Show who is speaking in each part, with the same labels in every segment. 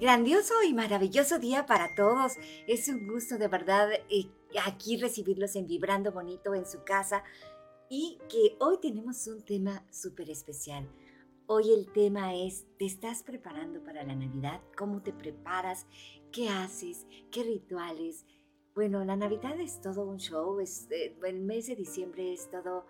Speaker 1: Grandioso y maravilloso día para todos. Es un gusto de verdad eh, aquí recibirlos en Vibrando Bonito en su casa y que hoy tenemos un tema súper especial. Hoy el tema es, ¿te estás preparando para la Navidad? ¿Cómo te preparas? ¿Qué haces? ¿Qué rituales? Bueno, la Navidad es todo un show, es, eh, el mes de diciembre es todo,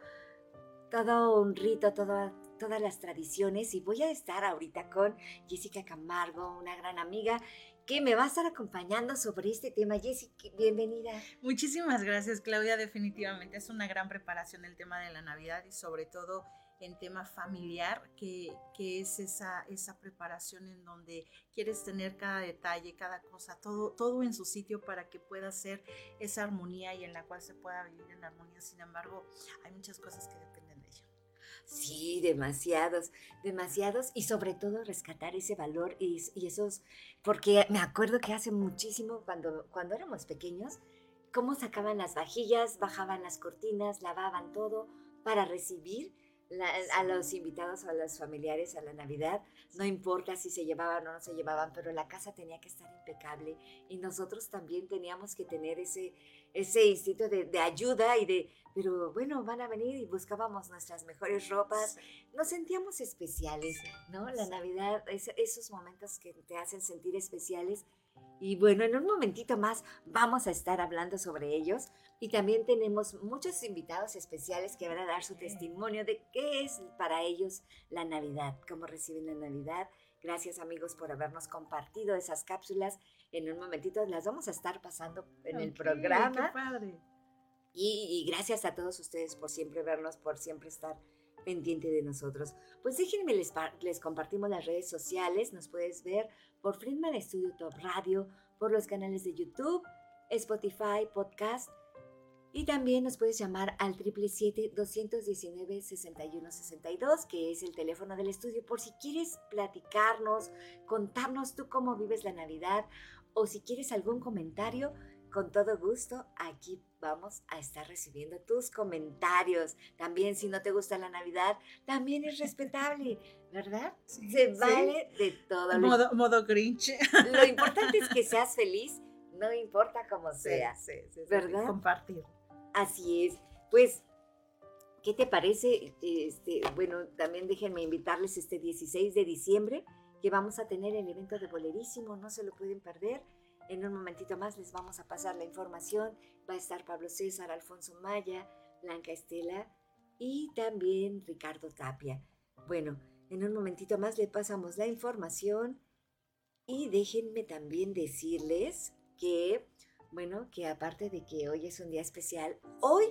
Speaker 1: todo un rito, todo, todas las tradiciones y voy a estar ahorita con Jessica Camargo, una gran amiga que me va a estar acompañando sobre este tema. Jessica, bienvenida.
Speaker 2: Muchísimas gracias, Claudia. Definitivamente es una gran preparación el tema de la Navidad y sobre todo en tema familiar, que, que, es esa, esa preparación en donde quieres tener cada detalle, cada cosa, todo, todo en su sitio para que pueda ser esa armonía y en la cual se pueda vivir en armonía. Sin embargo, hay muchas cosas que dependen
Speaker 1: Sí, demasiados, demasiados y sobre todo rescatar ese valor y, esos, porque me acuerdo que hace muchísimo cuando, cuando éramos pequeños, cómo sacaban las vajillas, bajaban las cortinas, lavaban todo para recibir a los invitados o a los familiares a la Navidad, no importa si se llevaban o no se llevaban, pero la casa tenía que estar impecable y nosotros también teníamos que tener ese, ese instinto de, de ayuda y de, pero bueno, van a venir y buscábamos nuestras mejores ropas, nos sentíamos especiales, ¿no? La Navidad, esos momentos que te hacen sentir especiales. Y bueno, en un momentito más vamos a estar hablando sobre ellos. Y también tenemos muchos invitados especiales que van a dar su testimonio de qué es para ellos la Navidad, cómo reciben la Navidad. Gracias amigos por habernos compartido esas cápsulas. En un momentito las vamos a estar pasando en el programa.
Speaker 2: Qué padre.
Speaker 1: Y, gracias a todos ustedes por siempre vernos, por siempre estar pendiente de nosotros. Pues déjenme, les, les compartimos las redes sociales. Nos puedes ver por Friedman Studio Top Radio, por los canales de YouTube, Spotify, Podcast. Y también nos puedes llamar al 777-219-6162, que es el teléfono del estudio, por si quieres platicarnos, contarnos tú cómo vives la Navidad o si quieres algún comentario, con todo gusto aquí vamos a estar recibiendo tus comentarios. También si no te gusta la Navidad, también es respetable, ¿verdad? Se vale de todo.
Speaker 2: Modo, modo Grinch.
Speaker 1: Lo importante es que seas feliz, no importa cómo sea, ¿verdad?
Speaker 2: Compartir.
Speaker 1: Así es. Pues, ¿qué te parece? Este, bueno, también déjenme invitarles este 16 de diciembre que vamos a tener el evento de Bolerísimo, no se lo pueden perder en un momentito más les vamos a pasar la información. Va a estar Pablo César, Alfonso Maya, Blanca Estela y también Ricardo Tapia. Bueno, en un momentito más les pasamos la información y déjenme también decirles que, bueno, que aparte de que hoy es un día especial, hoy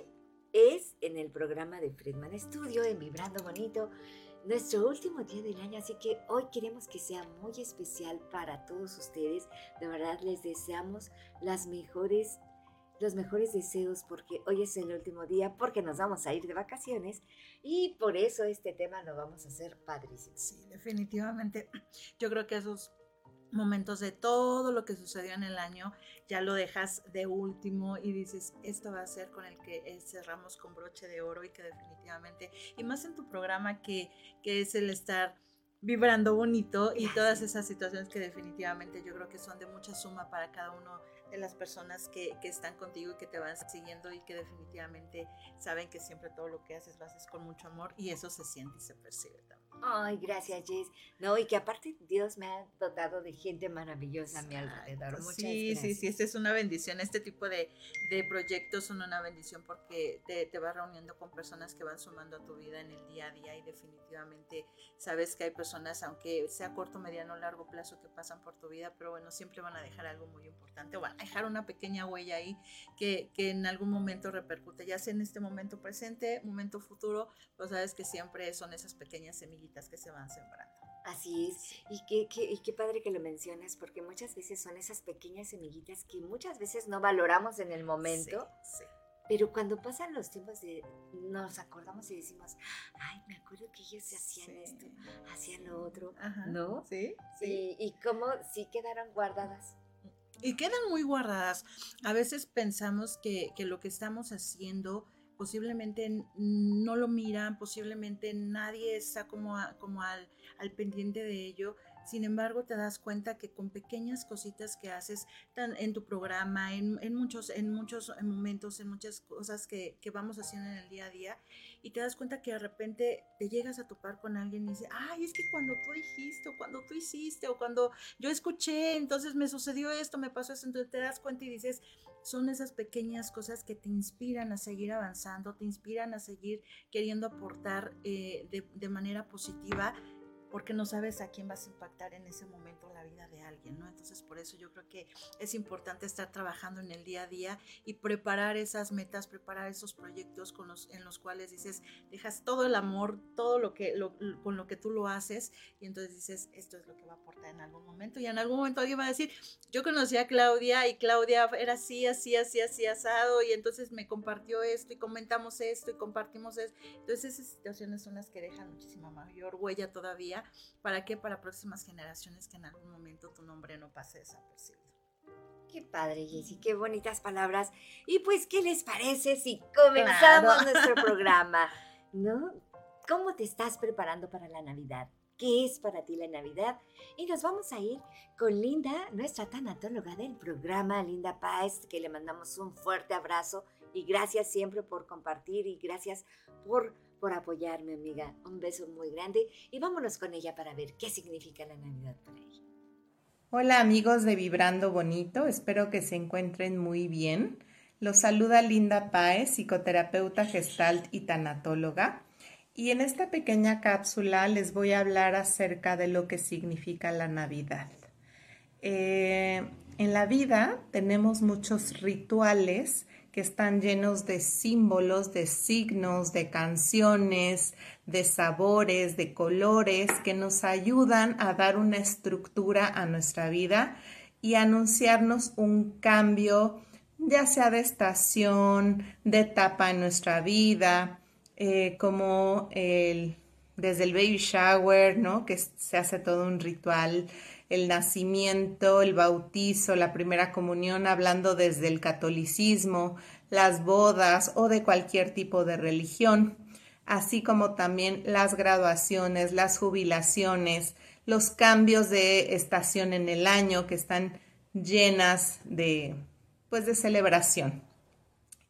Speaker 1: es en el programa de Friedman Studio, en Vibrando Bonito, nuestro último día del año, así que hoy queremos que sea muy especial para todos ustedes. De verdad les deseamos las mejores los mejores deseos porque hoy es el último día, porque nos vamos a ir de vacaciones y por eso este tema lo vamos a hacer padrísimo.
Speaker 2: Sí, definitivamente. Yo creo que esos momentos de todo lo que sucedió en el año, ya lo dejas de último y dices, esto va a ser con el que eh, cerramos con broche de oro y que definitivamente, y más en tu programa que, que es el estar vibrando bonito y todas esas situaciones que definitivamente yo creo que son de mucha suma para cada uno de las personas que, que, están contigo y que te van siguiendo y que definitivamente saben que siempre todo lo que haces lo haces con mucho amor y eso se siente y se percibe también.
Speaker 1: Ay, gracias, Jess. No, y que aparte Dios me ha dotado de gente maravillosa a mi alrededor. Muchas
Speaker 2: sí,
Speaker 1: gracias.
Speaker 2: sí, sí, esta es una bendición. Este tipo de, de proyectos son una bendición porque te, te vas reuniendo con personas que van sumando a tu vida en el día a día y definitivamente sabes que hay personas, aunque sea corto, mediano o largo plazo, que pasan por tu vida, pero bueno, siempre van a dejar algo muy importante o van a dejar una pequeña huella ahí que, que en algún momento repercute, ya sea en este momento presente, momento futuro, pues sabes que siempre son esas pequeñas semillitas que se van sembrando.
Speaker 1: Así es. Y qué, qué, y qué padre que lo mencionas, porque muchas veces son esas pequeñas semillitas que muchas veces no valoramos en el momento.
Speaker 2: Sí, sí.
Speaker 1: Pero cuando pasan los tiempos de nos acordamos y decimos, ay, me acuerdo que ellos hacían
Speaker 2: Sí.
Speaker 1: esto, hacían lo otro,
Speaker 2: Ajá.
Speaker 1: ¿no?
Speaker 2: Sí, sí.
Speaker 1: Y, y cómo sí quedaron guardadas.
Speaker 2: Y quedan muy guardadas. A veces pensamos que, que lo que estamos haciendo posiblemente no lo miran, posiblemente nadie está como, como al, al pendiente de ello. Sin embargo, te das cuenta que con pequeñas cositas que haces tan- en tu programa, en, en muchos, en muchos momentos, en muchas cosas que, que vamos haciendo en el día a día, y te das cuenta que de repente te llegas a topar con alguien y dice, ay, es que cuando tú dijiste, o cuando tú hiciste, o cuando yo escuché, entonces me sucedió esto, me pasó esto, entonces te das cuenta y dices, son esas pequeñas cosas que te inspiran a seguir avanzando, te inspiran a seguir queriendo aportar eh, de, de manera positiva, porque no sabes a quién vas a impactar en ese momento en la vida de alguien, ¿no? Entonces, por eso yo creo que es importante estar trabajando en el día a día y preparar esas metas, preparar esos proyectos con los, en los cuales dices, dejas todo el amor, todo lo que, lo- con lo que tú lo haces, y entonces dices, esto es lo que va a aportar en algún momento, y en algún momento alguien va a decir, yo conocí a Claudia y Claudia era así, así, así, así, asado, y entonces me compartió esto y comentamos esto y compartimos esto. Entonces esas situaciones son las que dejan muchísima mayor huella todavía. ¿Para qué? Para próximas generaciones que en algún momento tu nombre no pase desapercibido.
Speaker 1: Qué padre, Jessy, qué bonitas palabras. Y pues, ¿qué les parece si comenzamos
Speaker 2: Claro.
Speaker 1: nuestro programa? ¿No? ¿Cómo te estás preparando para la Navidad? ¿Qué es para ti la Navidad? Y nos vamos a ir con Linda, nuestra tanatóloga del programa, Linda Páez, que le mandamos un fuerte abrazo y gracias siempre por compartir y gracias por, por apoyarme, amiga. Un beso muy grande y vámonos con ella para ver qué significa la Navidad para ella.
Speaker 3: Hola amigos de Vibrando Bonito, espero que se encuentren muy bien. Los saluda Linda Páez, psicoterapeuta gestalt y tanatóloga. Y en esta pequeña cápsula les voy a hablar acerca de lo que significa la Navidad. Eh, en la vida tenemos muchos rituales que están llenos de símbolos, de signos, de canciones, de sabores, de colores que nos ayudan a dar una estructura a nuestra vida y anunciarnos un cambio, ya sea de estación, de etapa en nuestra vida, eh, como el, desde el baby shower, ¿no? Que se hace todo un ritual, el nacimiento, el bautizo, la primera comunión, hablando desde el catolicismo, las bodas o de cualquier tipo de religión, así como también las graduaciones, las jubilaciones, los cambios de estación en el año que están llenas de pues de celebración.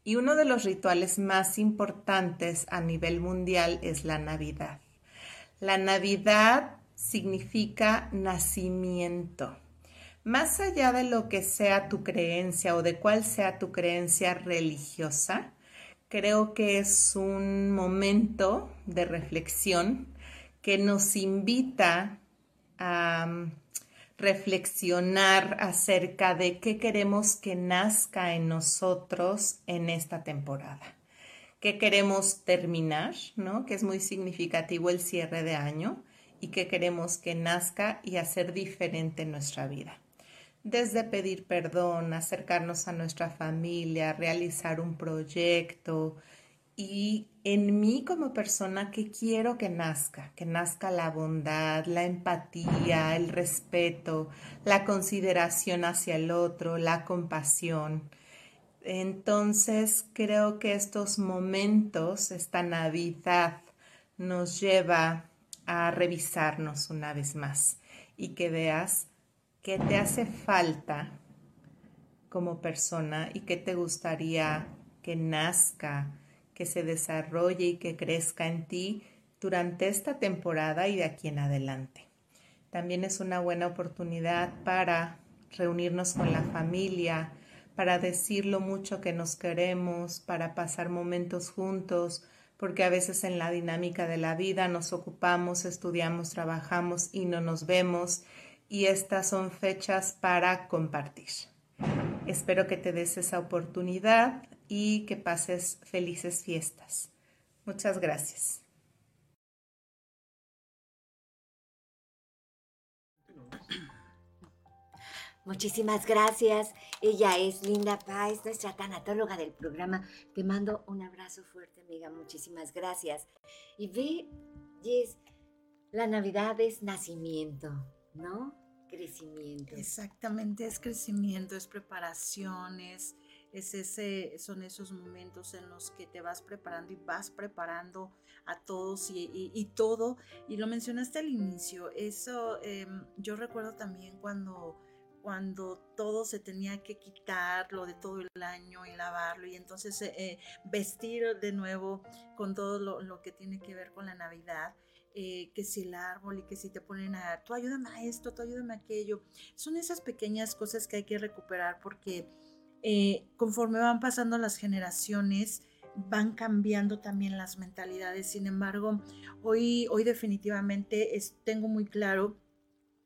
Speaker 3: Y uno de los rituales más importantes a nivel mundial es la Navidad. La Navidad significa nacimiento. Más allá de lo que sea tu creencia o de cuál sea tu creencia religiosa, creo que es un momento de reflexión que nos invita a um, reflexionar acerca de qué queremos que nazca en nosotros en esta temporada. ¿Qué queremos terminar? ¿no? Que es muy significativo el cierre de año y qué queremos que nazca y hacer diferente en nuestra vida. Desde pedir perdón, acercarnos a nuestra familia, realizar un proyecto y en mí como persona que quiero que nazca, que nazca la bondad, la empatía, el respeto, la consideración hacia el otro, la compasión. Entonces creo que estos momentos, esta Navidad, nos lleva a revisarnos una vez más y que veas qué te hace falta como persona y qué te gustaría que nazca, que se desarrolle y que crezca en ti durante esta temporada y de aquí en adelante. También es una buena oportunidad para reunirnos con la familia, para decir lo mucho que nos queremos, para pasar momentos juntos, porque a veces en la dinámica de la vida nos ocupamos, estudiamos, trabajamos y no nos vemos y estas son fechas para compartir. Espero que te des esa oportunidad y que pases felices fiestas. Muchas gracias.
Speaker 1: Muchísimas gracias. Ella es Linda Páez, nuestra tanatóloga del programa. Te mando un abrazo fuerte, amiga. Muchísimas gracias. Y ve, Jess, la Navidad es nacimiento, ¿no? Crecimiento.
Speaker 2: Exactamente, es crecimiento, es preparaciones, es ese, son esos momentos en los que te vas preparando y vas preparando a todos y, todo. Y lo mencionaste al inicio, eso em, yo recuerdo también cuando cuando todo se tenía que quitar, lo de todo el año y lavarlo y entonces eh, eh, vestir de nuevo con todo lo, que tiene que ver con la Navidad. Eh, que si el árbol y que si te ponen a, tú ayúdame a esto, tú ayúdame a aquello. Son esas pequeñas cosas que hay que recuperar porque conforme van pasando las generaciones, van cambiando también las mentalidades. Sin embargo, hoy, hoy definitivamente tengo muy claro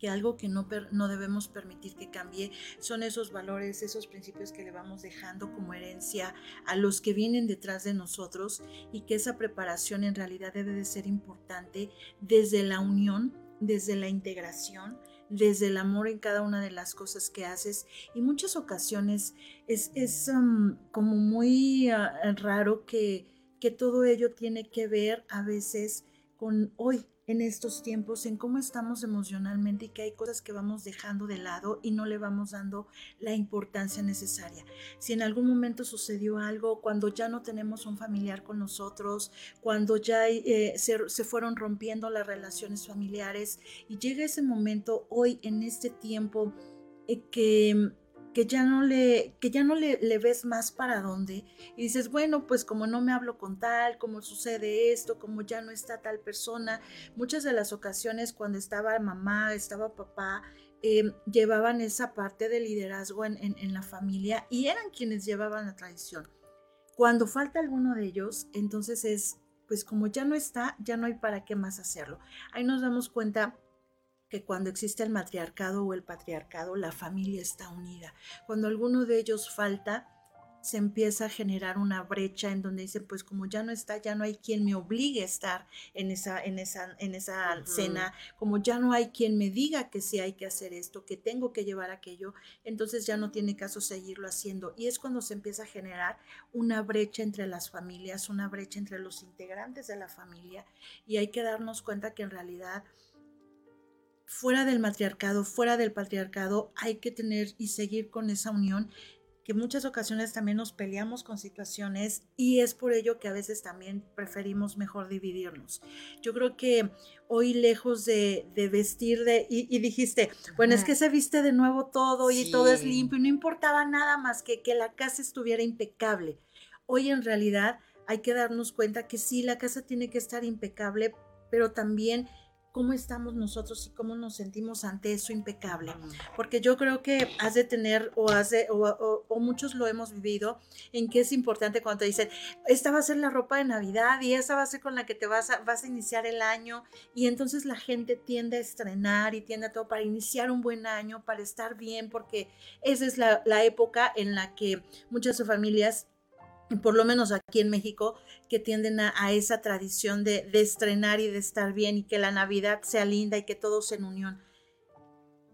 Speaker 2: que algo que no, no debemos permitir que cambie son esos valores, esos principios que le vamos dejando como herencia a los que vienen detrás de nosotros y que esa preparación en realidad debe de ser importante desde la unión, desde la integración, desde el amor en cada una de las cosas que haces. Y muchas ocasiones es, es um, como muy ah, raro que, que todo ello tiene que ver a veces con hoy, en estos tiempos, en cómo estamos emocionalmente y que hay cosas que vamos dejando de lado y no le vamos dando la importancia necesaria. Si en algún momento sucedió algo, cuando ya no tenemos un familiar con nosotros, cuando ya eh, se, se fueron rompiendo las relaciones familiares y llega ese momento hoy en este tiempo eh, que que ya no le, que ya no le, le, ves más para dónde y dices, bueno, pues como no me hablo con tal, como sucede esto, como ya no está tal persona, muchas de las ocasiones cuando estaba mamá, estaba papá, em, llevaban esa parte de liderazgo en, en, en la familia y eran quienes llevaban la tradición. Cuando falta alguno de ellos, entonces es, pues como ya no está, ya no hay para qué más hacerlo. Ahí nos damos cuenta que cuando existe el matriarcado o el patriarcado, la familia está unida. Cuando alguno de ellos falta, se empieza a generar una brecha en donde dicen, pues como ya no está, ya no hay quien me obligue a estar en esa, en esa, en esa cena, como ya no hay quien me diga que sí hay que hacer esto, que tengo que llevar aquello, entonces ya no tiene caso seguirlo haciendo. Y es cuando se empieza a generar una brecha entre las familias, una brecha entre los integrantes de la familia, y hay que darnos cuenta que en realidad fuera del matriarcado, fuera del patriarcado, hay que tener y seguir con esa unión que muchas ocasiones también nos peleamos con situaciones y es por ello que a veces también preferimos mejor dividirnos. Yo creo que hoy lejos de, vestir de, y, dijiste, bueno, es que se viste de nuevo todo y todo es limpio y no importaba nada más que que la casa estuviera impecable. Hoy en realidad hay que darnos cuenta que sí, la casa tiene que estar impecable, pero también cómo estamos nosotros y cómo nos sentimos ante eso impecable. Porque yo creo que has de tener o, has de, o, muchos lo hemos vivido en que es importante cuando te dicen, esta va a ser la ropa de Navidad y esa va a ser con la que te vas a, vas a iniciar el año. Y entonces la gente tiende a estrenar y tiende a todo para iniciar un buen año, para estar bien, porque esa es la, la época en la que muchas familias por lo menos aquí en México, que tienden a, esa tradición de, estrenar y de estar bien y que la Navidad sea linda y que todos en unión.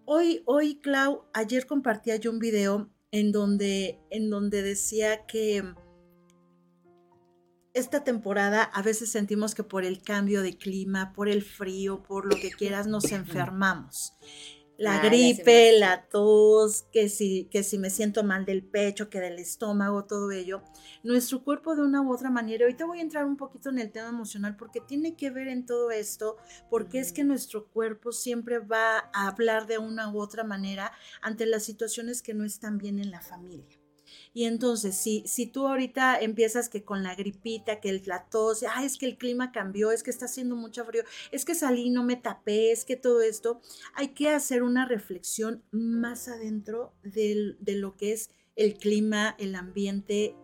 Speaker 2: Hoy, hoy, Clau, ayer compartía yo un video en donde, en donde decía que esta temporada a veces sentimos que por el cambio de clima, por el frío, por lo que quieras, nos enfermamos la ah, gripe, la tos, que si, que si me siento mal del pecho, que del estómago, todo ello. Nuestro cuerpo de una u otra manera, ahorita voy a entrar un poquito en el tema emocional porque tiene que ver en todo esto, porque es que nuestro cuerpo siempre va a hablar de una u otra manera ante las situaciones que no están bien en la familia. Y entonces, si, si tú ahorita empiezas que con la gripita, que el, la tos, es que el clima cambió, es que está haciendo mucho frío, es que salí, no me tapé, es que todo esto, hay que hacer una reflexión más adentro de lo que es el clima, el ambiente,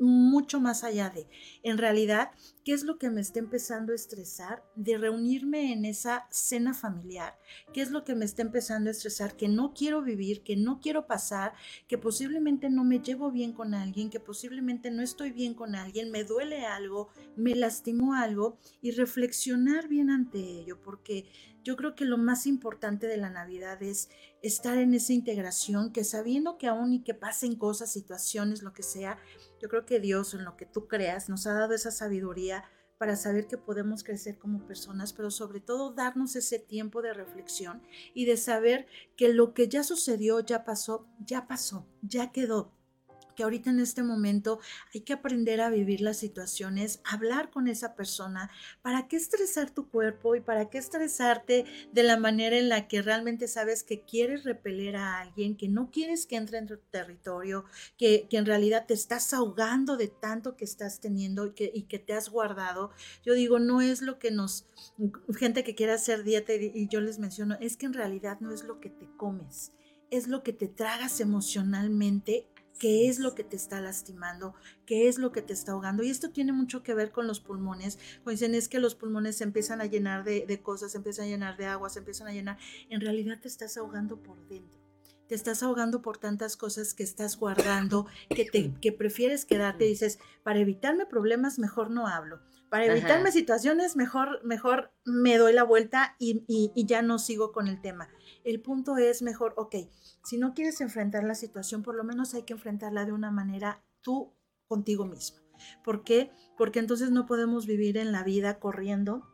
Speaker 2: mucho más allá de, en realidad, ¿qué es lo que me está empezando a estresar de reunirme en esa cena familiar? ¿Qué es lo que me está empezando a estresar que no quiero vivir, que no quiero pasar, que posiblemente no me llevo bien con alguien, que posiblemente no estoy bien con alguien, me duele algo, me lastimó algo y reflexionar bien ante ello, porque yo creo que lo más importante de la Navidad es estar en esa integración, que sabiendo que aún y que pasen cosas, situaciones, lo que sea, yo creo que Dios en lo que tú creas nos ha dado esa sabiduría para saber que podemos crecer como personas, pero sobre todo darnos ese tiempo de reflexión y de saber que lo que ya sucedió, ya pasó, ya pasó, ya quedó que ahorita en este momento hay que aprender a vivir las situaciones, hablar con esa persona, para qué estresar tu cuerpo y para qué estresarte de la manera en la que realmente sabes que quieres repeler a alguien, que no quieres que entre en tu territorio, que, en realidad te estás ahogando de tanto que estás teniendo y que, y que te has guardado. Yo digo, no es lo que nos, gente que quiere hacer dieta y, y yo les menciono, es que en realidad no es lo que te comes es lo que te tragas emocionalmente qué es lo que te está lastimando, qué es lo que te está ahogando. Y esto tiene mucho que ver con los pulmones. Cuando dicen es que los pulmones se empiezan a llenar de, cosas, se empiezan a llenar de agua, se empiezan a llenar. En realidad te estás ahogando por dentro. Te estás ahogando por tantas cosas que estás guardando, que, te, que prefieres quedarte. Dices, para evitarme problemas, mejor no hablo. Para evitarme situaciones, mejor, mejor me doy la vuelta y, y ya no sigo con el tema. El punto es mejor, ok, si no quieres enfrentar la situación, por lo menos hay que enfrentarla de una manera tú contigo mismo. ¿Por qué? Porque entonces no podemos vivir en la vida corriendo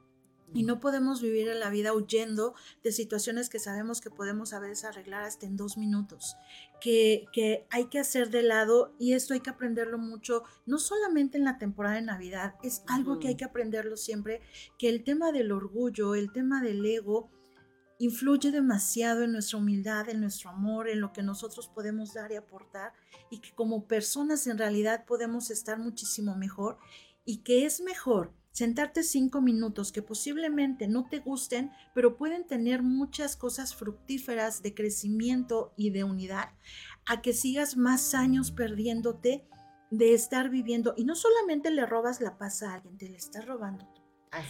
Speaker 2: y no podemos vivir en la vida huyendo de situaciones que sabemos que podemos a veces arreglar hasta en dos minutos, que, que, hay que hacer de lado y esto hay que aprenderlo mucho, no solamente en la temporada de Navidad, es algo que hay que aprenderlo siempre, que el tema del orgullo, el tema del ego, influye demasiado en nuestra humildad, en nuestro amor, en lo que nosotros podemos dar y aportar y que como personas en realidad podemos estar muchísimo mejor y que es mejor sentarte cinco minutos que posiblemente no te gusten, pero pueden tener muchas cosas fructíferas de crecimiento y de unidad, a que sigas más años perdiéndote de estar viviendo y no solamente le robas la paz a alguien, te le estás robando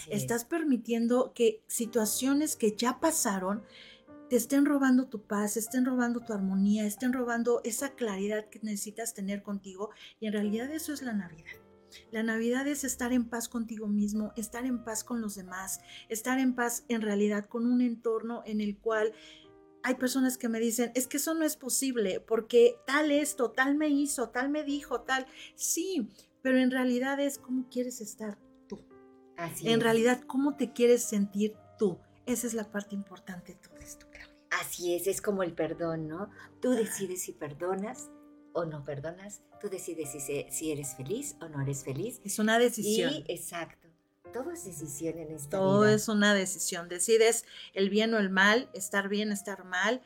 Speaker 2: Estás permitiendo que situaciones que ya pasaron te estén robando tu paz, estén robando tu armonía, estén robando esa claridad que necesitas tener contigo. Y en realidad eso es la Navidad. La Navidad es estar en paz contigo mismo, estar en paz con los demás, estar en paz en realidad con un entorno en el cual hay personas que me dicen, es que eso no es posible porque tal esto, tal me hizo, tal me dijo, tal. Sí, pero en realidad es cómo quieres estar en realidad, ¿cómo te quieres sentir tú? Esa es la parte importante de todo esto, Claudia.
Speaker 1: Así es, es como el perdón, ¿no? Tú decides si perdonas o no perdonas, tú decides si, si eres feliz o no eres feliz.
Speaker 2: Es una decisión.
Speaker 1: Y, exacto. Todo es decisión en esta
Speaker 2: Todo es una decisión. Decides el bien o el mal, estar bien, estar mal,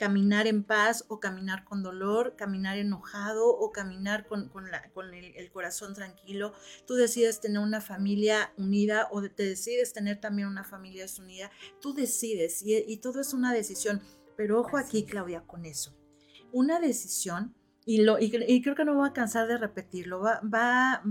Speaker 2: caminar en paz o caminar con dolor, caminar enojado o caminar con, el, corazón tranquilo. Tú decides tener una familia unida o te decides tener también una familia desunida. Tú decides y, todo es una decisión. Pero ojo aquí, Claudia, con eso. Una decisión, y, lo, y, creo que no voy a cansar de repetirlo, va, va,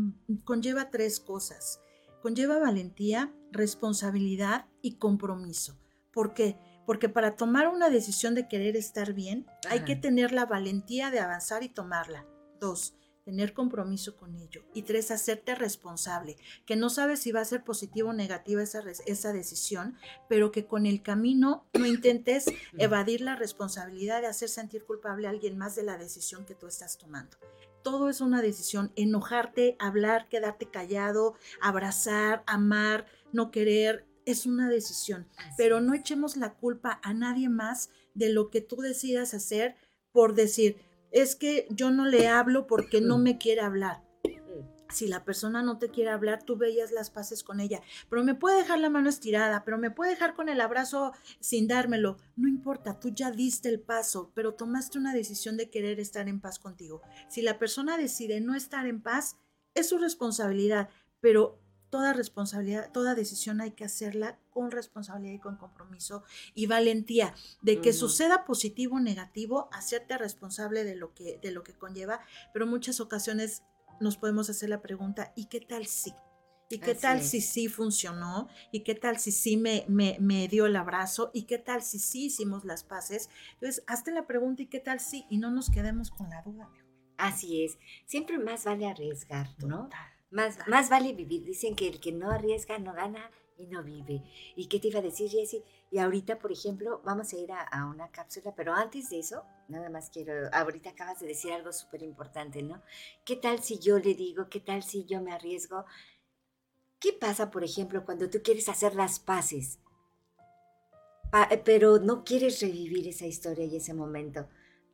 Speaker 2: conlleva tres cosas. Conlleva valentía, responsabilidad y compromiso. ¿Por qué? porque para tomar una decisión de querer estar bien, hay que tener la valentía de avanzar y tomarla. Dos, tener compromiso con ello. Y tres, hacerte responsable, que no sabes si va a ser positiva o negativa esa, esa decisión, pero que con el camino no intentes evadir la responsabilidad de hacer sentir culpable a alguien más de la decisión que tú estás tomando. Todo es una decisión, enojarte, hablar, quedarte callado, abrazar, amar, no querer, es una decisión, pero no echemos la culpa a nadie más de lo que tú decidas hacer por decir, es que yo no le hablo porque no me quiere hablar. Si la persona no te quiere hablar, tú veías las paces con ella, pero me puede dejar la mano estirada, pero me puede dejar con el abrazo sin dármelo. No importa, tú ya diste el paso, pero tomaste una decisión de querer estar en paz contigo. Si la persona decide no estar en paz, es su responsabilidad, pero toda responsabilidad, toda decisión hay que hacerla con responsabilidad y con compromiso y valentía de que suceda positivo o negativo, hacerte responsable de lo que de lo que conlleva, pero en muchas ocasiones nos podemos hacer la pregunta, ¿y qué tal si? ¿Y qué tal si sí funcionó? ¿Y qué tal si sí me, me, me, dio el abrazo? ¿Y qué tal si sí hicimos las paces? Entonces, hazte la pregunta, ¿y qué tal si? Y no nos quedemos con la duda.
Speaker 1: Así es. Siempre más vale arriesgar, ¿no? Más, más vale vivir. Dicen que el que no arriesga no gana y no vive. ¿Y qué te iba a decir, Jessie? Y ahorita, por ejemplo, vamos a ir a, a, una cápsula, pero antes de eso, nada más quiero, ahorita acabas de decir algo súper importante, ¿no? ¿Qué tal si yo le digo, qué tal si yo me arriesgo? ¿Qué pasa, por ejemplo, cuando tú quieres hacer las paces, pero no quieres revivir esa historia y ese momento?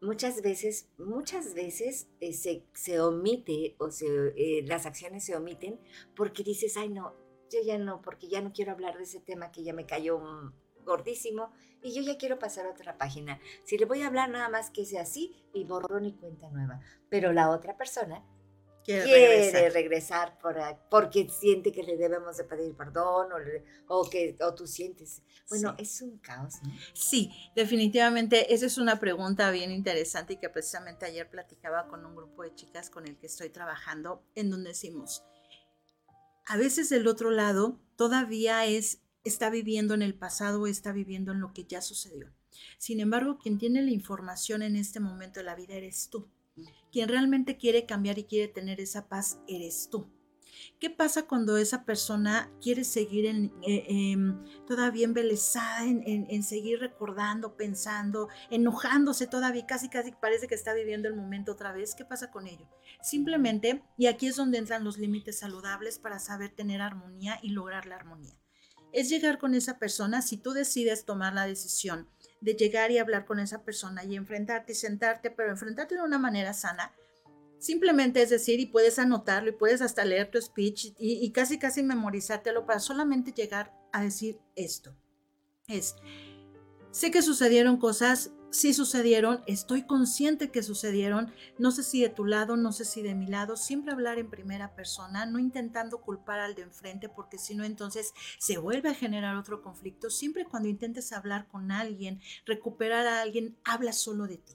Speaker 1: Muchas veces, muchas veces eh, se, se, omite o se, eh, las acciones se omiten porque dices, ay no, yo ya no, porque ya no quiero hablar de ese tema que ya me cayó gordísimo y yo ya quiero pasar a otra página. Si le voy a hablar nada más que sea así y borrón y cuenta nueva. Pero la otra persona quiere, regresar, por, porque siente que le debemos de pedir perdón o, o que o tú sientes. Bueno, es un caos, ¿no?
Speaker 2: Sí, definitivamente. Esa es una pregunta bien interesante y que precisamente ayer platicaba con un grupo de chicas con el que estoy trabajando, en donde decimos, a veces el otro lado todavía es, está viviendo en el pasado o está viviendo en lo que ya sucedió. Sin embargo, quien tiene la información en este momento de la vida eres tú. Quien realmente quiere cambiar y quiere tener esa paz eres tú. ¿Qué pasa cuando esa persona quiere seguir en, eh, em, todavía embelesada, en, en, seguir recordando, pensando, enojándose todavía, casi casi parece que está viviendo el momento otra vez? ¿Qué pasa con ello? Simplemente, y aquí es donde entran los límites saludables para saber tener armonía y lograr la armonía. Es llegar con esa persona, si tú decides tomar la decisión de llegar y hablar con esa persona y enfrentarte y sentarte, pero enfrentarte de una manera sana. Simplemente es decir, y puedes anotarlo y puedes hasta leer tu speech y, casi casi memorizártelo para solamente llegar a decir esto. Es, sé que sucedieron cosas sí sucedieron, estoy consciente que sucedieron, no sé si de tu lado, no sé si de mi lado, siempre hablar en primera persona, no intentando culpar al de enfrente, porque si no entonces se vuelve a generar otro conflicto. Siempre cuando intentes hablar con alguien, recuperar a alguien, habla solo de ti.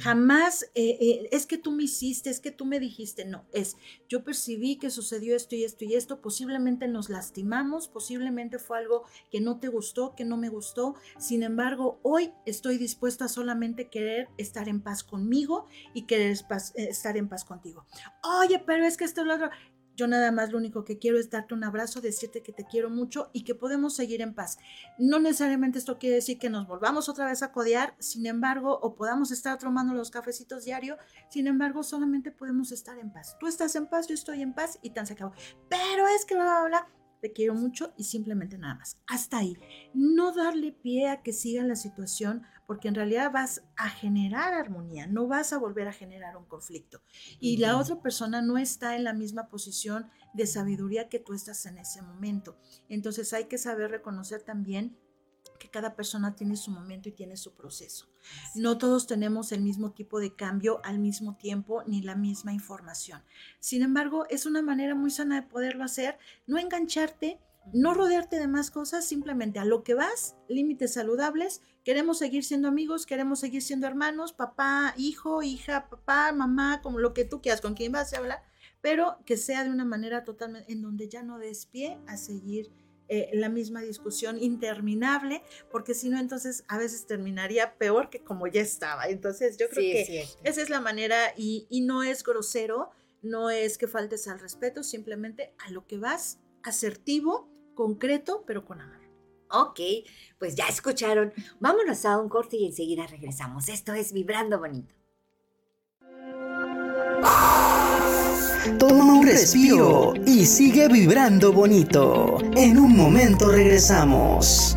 Speaker 2: Jamás eh, eh, es que tú me hiciste, es que tú me dijiste, no, es yo percibí que sucedió esto y esto y esto, posiblemente nos lastimamos, posiblemente fue algo que no te gustó, que no me gustó, sin embargo, hoy estoy dispuesta a solamente querer estar en paz conmigo y querer eh, estar en paz contigo. Oye, pero es que esto es lo otro, yo nada más lo único que quiero es darte un abrazo, decirte que te quiero mucho y que podemos seguir en paz. No necesariamente esto quiere decir que nos volvamos otra vez a codear, sin embargo, o podamos estar tomando los cafecitos diario, sin embargo, solamente podemos estar en paz. Tú estás en paz, yo estoy en paz y tan se acabó. Pero es que bla, bla, te quiero mucho y simplemente nada más. Hasta ahí. No darle pie a que siga la situación porque en realidad vas a generar armonía, no vas a volver a generar un conflicto. Y la otra persona no está en la misma posición de sabiduría que tú estás en ese momento. Entonces hay que saber reconocer también que cada persona tiene su momento y tiene su proceso. No todos tenemos el mismo tipo de cambio al mismo tiempo ni la misma información. Sin embargo, es una manera muy sana de poderlo hacer, no engancharte, no rodearte de más cosas, simplemente a lo que vas, límites saludables, queremos seguir siendo amigos, queremos seguir siendo hermanos, papá, hijo, hija, papá, mamá, como lo que tú quieras, con quien vas a hablar, pero que sea de una manera totalmente en donde ya no des pie a seguir eh, la misma discusión interminable, porque si no, entonces a veces terminaría peor que como ya estaba. Entonces, yo creo que esa es la manera y, y no es grosero, no es que faltes al respeto, simplemente a lo que vas, asertivo, concreto, pero con amor.
Speaker 1: Ok, pues ya escucharon. Vámonos a un corte y enseguida regresamos. Esto es Vibrando Bonito.
Speaker 4: Toma un respiro y sigue vibrando bonito. En un momento regresamos.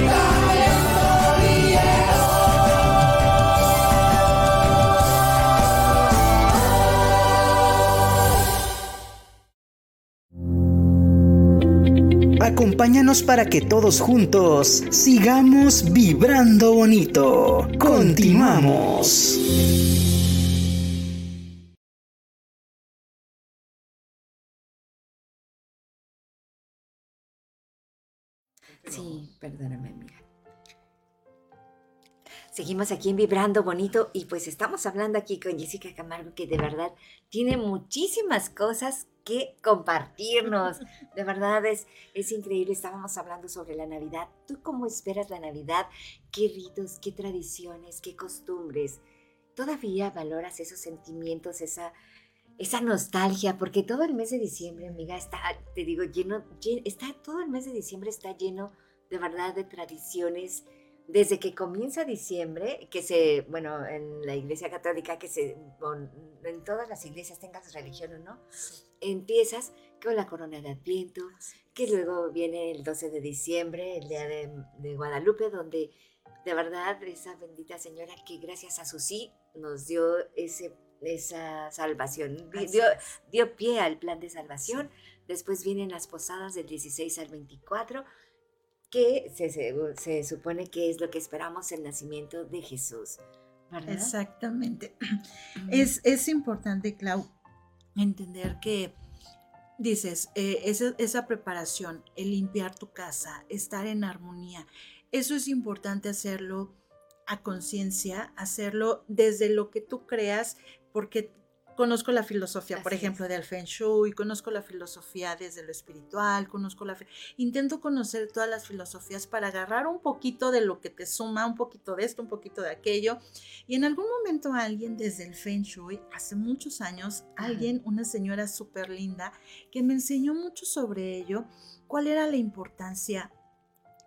Speaker 4: Acompáñanos para que todos juntos sigamos vibrando bonito. Continuamos.
Speaker 1: Sí, perdóname, amiga. Seguimos aquí en Vibrando Bonito y pues estamos hablando aquí con Jessica Camargo que de verdad tiene muchísimas cosas que compartirnos. De verdad es, es increíble. Estábamos hablando sobre la Navidad. ¿Tú cómo esperas la Navidad? ¿Qué ritos, qué tradiciones, qué costumbres? ¿Todavía valoras esos sentimientos, esa, esa nostalgia? Porque todo el mes de diciembre, amiga, está, te digo, lleno, está, todo el mes de diciembre está lleno de verdad de tradiciones desde que comienza diciembre, que se, bueno, en la iglesia católica, que se, en todas las iglesias, tengas religión o no, empiezas con la corona de Adviento, que luego viene el 12 de diciembre, el día de, Guadalupe, donde de verdad esa bendita señora que gracias a su sí nos dio ese, esa salvación, dio, dio, pie al plan de salvación. Después vienen las posadas del 16 al 24, que se, se, supone que es lo que esperamos el nacimiento de Jesús.
Speaker 2: Exactamente. Es, es importante, Clau, entender que dices, eh, esa, esa, preparación, el limpiar tu casa, estar en armonía, eso es importante hacerlo a conciencia, hacerlo desde lo que tú creas, porque conozco la filosofía, por ejemplo, del Feng Shui, conozco la filosofía desde lo espiritual, conozco la... Intento conocer todas las filosofías para agarrar un poquito de lo que te suma, un poquito de esto, un poquito de aquello. Y en algún momento alguien desde el Feng Shui, hace muchos años, alguien, una señora súper linda, que me enseñó mucho sobre ello, cuál era la importancia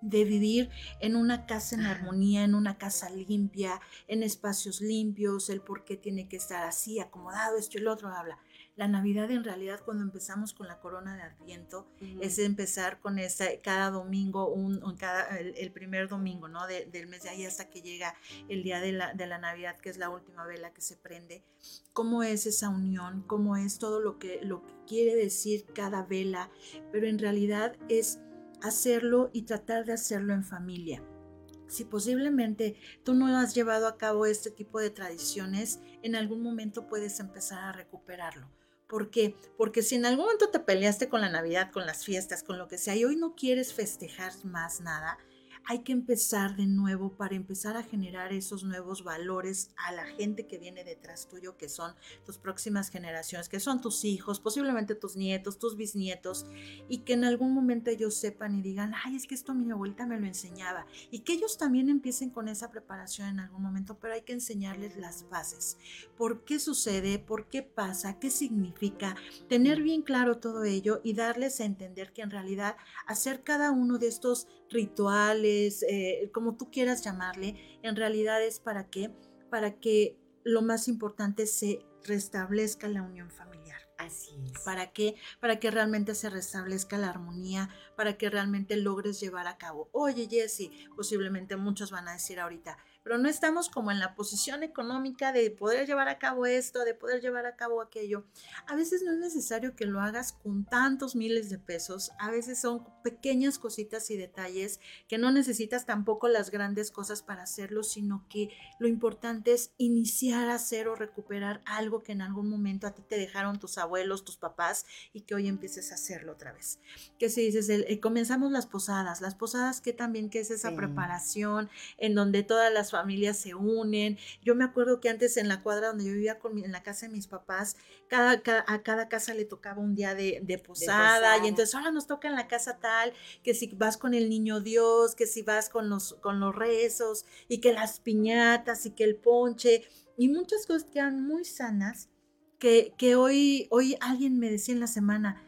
Speaker 2: de vivir en una casa en armonía, en una casa limpia, en espacios limpios, el por qué tiene que estar así, acomodado, esto y el otro, habla. La Navidad en realidad cuando empezamos con la corona de Adviento es empezar con esa, cada domingo, un, cada, el, primer domingo ¿no? del mes de ahí hasta que llega el día de la, de la Navidad, que es la última vela que se prende. ¿Cómo es esa unión? ¿Cómo es todo lo que, lo que quiere decir cada vela? Pero en realidad es hacerlo y tratar de hacerlo en familia. Si posiblemente tú no has llevado a cabo este tipo de tradiciones, en algún momento puedes empezar a recuperarlo. ¿Por qué? Porque si en algún momento te peleaste con la Navidad, con las fiestas, con lo que sea, y hoy no quieres festejar más nada, hay que empezar de nuevo para empezar a generar esos nuevos valores a la gente que viene detrás tuyo, que son tus próximas generaciones, que son tus hijos, posiblemente tus nietos, tus bisnietos, y que en algún momento ellos sepan y digan, ay, es que esto mi abuelita me lo enseñaba, y que ellos también empiecen con esa preparación en algún momento, pero hay que enseñarles las bases. ¿Por qué sucede? ¿Por qué pasa? ¿Qué significa? Tener bien claro todo ello y darles a entender que en realidad hacer cada uno de estos rituales, eh, como tú quieras llamarle, en realidad es para qué? Para que lo más importante se restablezca la unión familiar.
Speaker 1: Así es.
Speaker 2: ¿Para qué? Para que realmente se restablezca la armonía, para que realmente logres llevar a cabo. Oye, Jesse, posiblemente muchos van a decir ahorita, pero no estamos como en la posición económica de poder llevar a cabo esto, de poder llevar a cabo aquello. A veces no es necesario que lo hagas con tantos miles de pesos, a veces son pequeñas cositas y detalles que no necesitas tampoco las grandes cosas para hacerlo, sino que lo importante es iniciar a hacer o recuperar algo que en algún momento a ti te dejaron tus abuelos, tus papás y que hoy empieces a hacerlo otra vez. Que si dices, eh, comenzamos las posadas, las posadas que también que es esa preparación en donde todas las familias se unen. Yo me acuerdo que antes en la cuadra donde yo vivía con en la casa de mis papás, cada, a cada casa le tocaba un día de, posada, y entonces ahora nos toca en la casa tal, que si vas con el niño Dios, que si vas con los, con los rezos y que las piñatas y que el ponche y muchas cosas quedan muy sanas que, que hoy, hoy alguien me decía en la semana,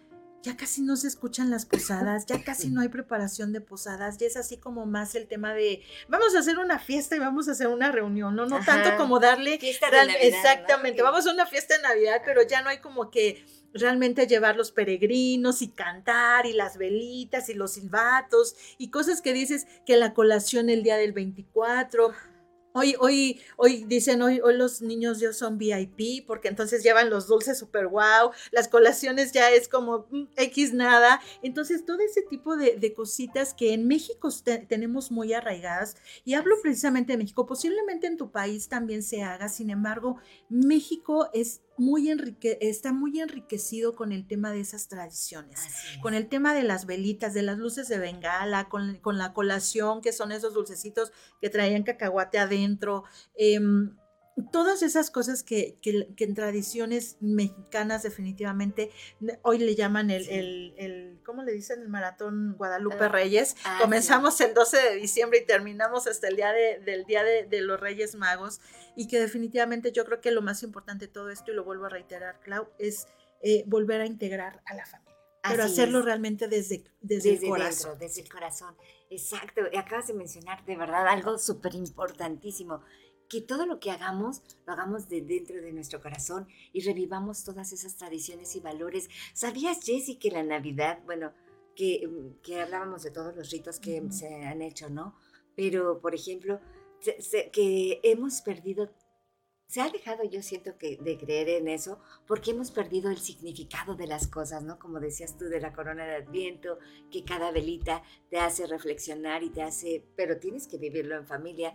Speaker 2: ya casi no se escuchan las posadas, ya casi no hay preparación de posadas, ya es así como más el tema de vamos a hacer una fiesta y vamos a hacer una reunión, no, no tanto como darle
Speaker 1: fiesta de Navidad,
Speaker 2: exactamente, vamos a una fiesta de Navidad, pero ya no hay como que realmente llevar los peregrinos y cantar y las velitas y los silbatos y cosas que dices que la colación el día del 24 Hoy, hoy, hoy dicen, hoy, hoy los niños ya son VIP, porque entonces llevan los dulces super wow, las colaciones ya es como mm, X nada. Entonces, todo ese tipo de, cositas que en México tenemos muy arraigadas, y hablo precisamente de México, posiblemente en tu país también se haga, sin embargo, México es muy enrique está muy enriquecido con el tema de esas tradiciones, con el tema de las velitas, de las luces de bengala, con, la colación, que son esos dulcecitos que traían cacahuate adentro. Em, todas esas cosas que, en tradiciones mexicanas definitivamente hoy le llaman el, el, ¿cómo le dicen? El maratón Guadalupe ah, Reyes. Ah, Comenzamos el 12 de diciembre y terminamos hasta el día de, del Día de, los Reyes Magos y que definitivamente yo creo que lo más importante de todo esto, y lo vuelvo a reiterar, Clau, es eh, volver a integrar a la familia. pero hacerlo realmente desde, desde, el corazón.
Speaker 1: desde el corazón. Exacto. Acabas de mencionar de verdad algo súper importantísimo que todo lo que hagamos lo hagamos de dentro de nuestro corazón y revivamos todas esas tradiciones y valores. ¿Sabías, Jessie, que la Navidad, bueno, que, mm, que hablábamos de todos los ritos que se han hecho, ¿no? Pero, por ejemplo, que hemos perdido, se ha dejado, yo siento que de creer en eso, porque hemos perdido el significado de las cosas, ¿no? Como decías tú de la corona de Adviento, que cada velita te hace reflexionar y te hace, pero tienes que vivirlo en familia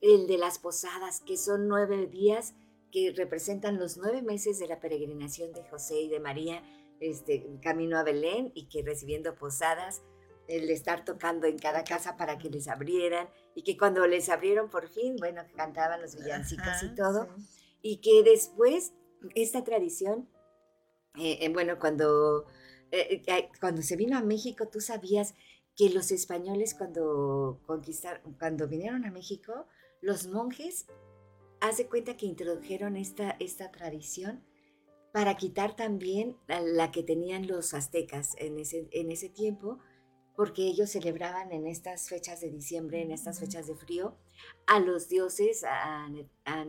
Speaker 1: el de las posadas, que son nueve días que representan los nueve meses de la peregrinación de José y de María, este, camino a Belén y que recibiendo posadas, el estar tocando en cada casa para que les abrieran y que cuando les abrieron por fin, bueno, cantaban los villancicos y todo, y que después esta tradición, eh, eh, bueno, cuando, eh, cuando se vino a México, tú sabías que los españoles cuando conquistaron, cuando vinieron a México, los monjes, hace cuenta que introdujeron esta, esta tradición para quitar también la, que tenían los aztecas en ese, en ese tiempo, porque ellos celebraban en estas fechas de diciembre, en estas fechas de frío, a los dioses, a, a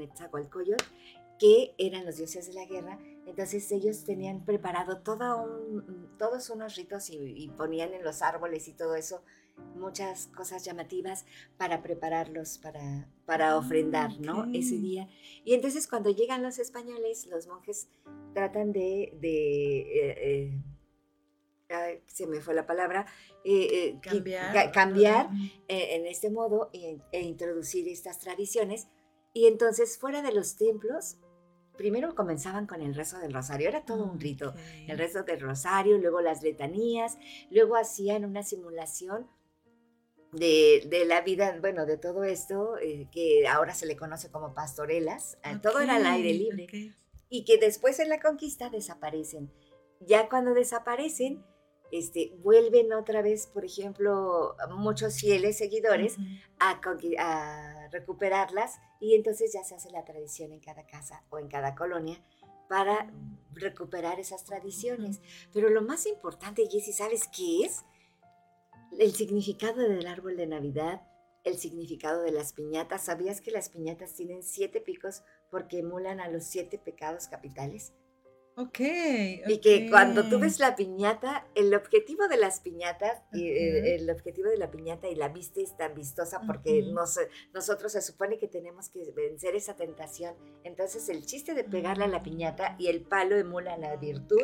Speaker 1: que eran los dioses de la guerra. Entonces ellos tenían preparado todo un, todos unos ritos y, y, ponían en los árboles y todo eso muchas cosas llamativas para prepararlos para, para ofrendar, ¿no? Ese día. Y entonces cuando llegan los españoles, los monjes tratan de, de eh, eh, se me fue la palabra, eh, cambiar, cambiar en este modo e, e, introducir estas tradiciones. Y entonces fuera de los templos, primero comenzaban con el rezo del rosario, era todo un rito, el rezo del rosario, luego las letanías, luego hacían una simulación de, la vida, bueno, de todo esto, eh, que ahora se le conoce como pastorelas, ah, todo era al aire libre, y que después en la conquista desaparecen. Ya cuando desaparecen, este, vuelven otra vez, por ejemplo, muchos fieles seguidores a, a, recuperarlas y entonces ya se hace la tradición en cada casa o en cada colonia para recuperar esas tradiciones. Pero lo más importante, Jessy, ¿sabes qué es? El significado del árbol de Navidad, el significado de las piñatas. ¿Sabías que las piñatas tienen siete picos porque emulan a los siete pecados capitales?
Speaker 2: Ok.
Speaker 1: Y que cuando tú ves la piñata, el objetivo de las piñatas, y, eh, el objetivo de la piñata y la vista es tan vistosa porque nos- nosotros se supone que tenemos que vencer esa tentación. Entonces el chiste de pegarle a la piñata y el palo emula la virtud.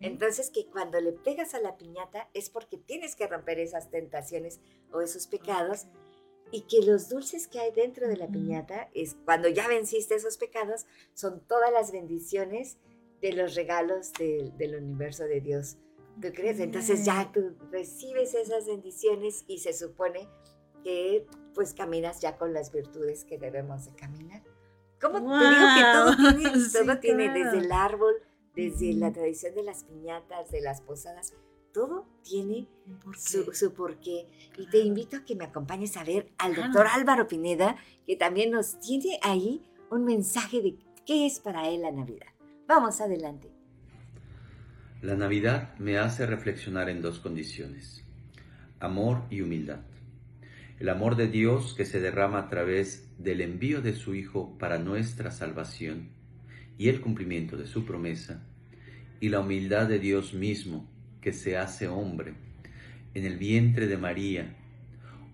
Speaker 1: Entonces que cuando le pegas a la piñata es porque tienes que romper esas tentaciones o esos pecados y que los dulces que hay dentro de la piñata es cuando ya venciste esos pecados son todas las bendiciones de los regalos del, del universo de Dios. ¿Tú crees? Entonces ya tú recibes esas bendiciones y se supone que pues caminas ya con las virtudes que debemos de caminar. ¿Cómo te digo que todo tiene,
Speaker 2: sí,
Speaker 1: todo tiene
Speaker 2: claro.
Speaker 1: desde el árbol, desde la tradición de las piñatas, de las posadas, todo tiene
Speaker 2: ¿Por
Speaker 1: su, su porqué. Y te
Speaker 2: Claro.
Speaker 1: invito a que me acompañes a ver al
Speaker 2: Claro.
Speaker 1: doctor Álvaro Pineda, que también nos tiene ahí un mensaje de qué es para él la Navidad. Vamos adelante.
Speaker 5: La Navidad me hace reflexionar en dos condiciones, amor y humildad. El amor de Dios que se derrama a través del envío de su Hijo para nuestra salvación y el cumplimiento de su promesa, y la humildad de Dios mismo que se hace hombre en el vientre de María,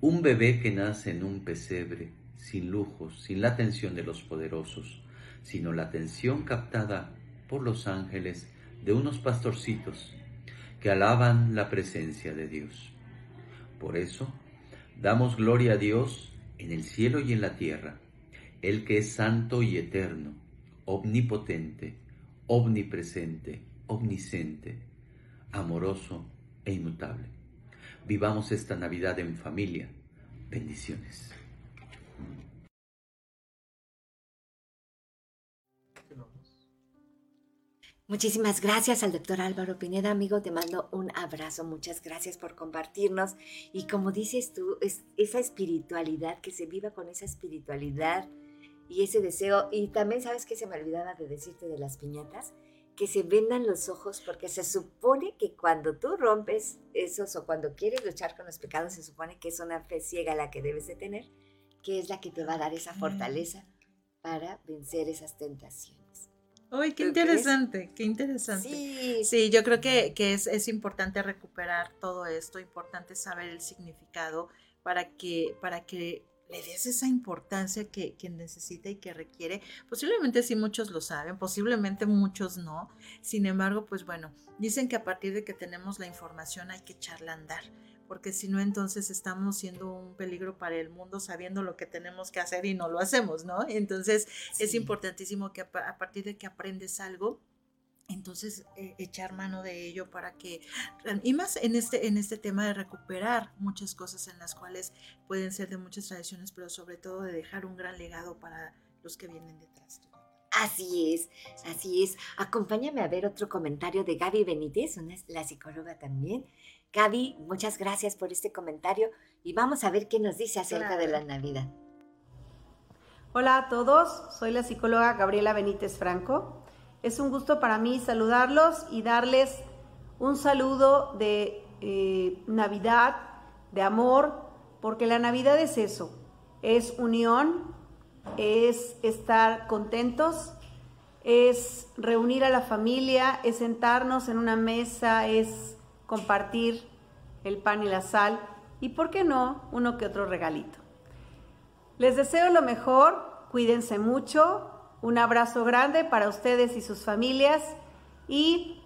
Speaker 5: un bebé que nace en un pesebre, sin lujos, sin la atención de los poderosos, sino la atención captada por los ángeles de unos pastorcitos que alaban la presencia de Dios. Por eso, damos gloria a Dios en el cielo y en la tierra, el que es santo y eterno, omnipotente, omnipresente, omnisciente, amoroso e inmutable. Vivamos esta Navidad en familia. Bendiciones.
Speaker 1: Muchísimas gracias al doctor Álvaro Pineda, amigo. Te mando un abrazo. Muchas gracias por compartirnos. Y como dices tú, es esa espiritualidad, que se viva con esa espiritualidad y ese deseo. Y también, ¿sabes que se me olvidaba de decirte de las piñatas? Que se vendan los ojos, porque se supone que cuando tú rompes esos o cuando quieres luchar con los pecados, se supone que es una fe ciega la que debes de tener, que es la que te va a dar esa fortaleza para vencer esas tentaciones.
Speaker 2: Ay, qué
Speaker 1: ¿Tú crees?
Speaker 2: interesante, qué interesante.
Speaker 1: Sí,
Speaker 2: Sí, yo creo que, que es, es importante recuperar todo esto, importante saber el significado para que, para que le des esa importancia que, que necesita y que requiere. Posiblemente sí muchos lo saben, posiblemente muchos no. Sin embargo, pues bueno, dicen que a partir de que tenemos la información hay que echarla a andar, porque si no entonces estamos siendo un peligro para el mundo sabiendo lo que tenemos que hacer y no lo hacemos, ¿no? Entonces es
Speaker 1: Sí.
Speaker 2: importantísimo que a partir de que aprendes algo, entonces eh, echar mano de ello para que y más en este en este tema de recuperar muchas cosas en las cuales pueden ser de muchas tradiciones pero sobre todo de dejar un gran legado para los que vienen detrás
Speaker 1: Así es, así es. Acompáñame a ver otro comentario de Gaby Benítez, una, la psicóloga también. Gaby, muchas gracias por este comentario y vamos a ver qué nos dice acerca de la Navidad.
Speaker 6: Hola a todos, soy la psicóloga Gabriela Benítez Franco. Es un gusto para mí saludarlos y darles un saludo de eh, Navidad, de amor, porque la Navidad es eso, es unión, es estar contentos, es reunir a la familia, es sentarnos en una mesa, es compartir el pan y la sal y, ¿por qué no?, uno que otro regalito. Les deseo lo mejor, cuídense mucho, un abrazo grande para ustedes y sus familias y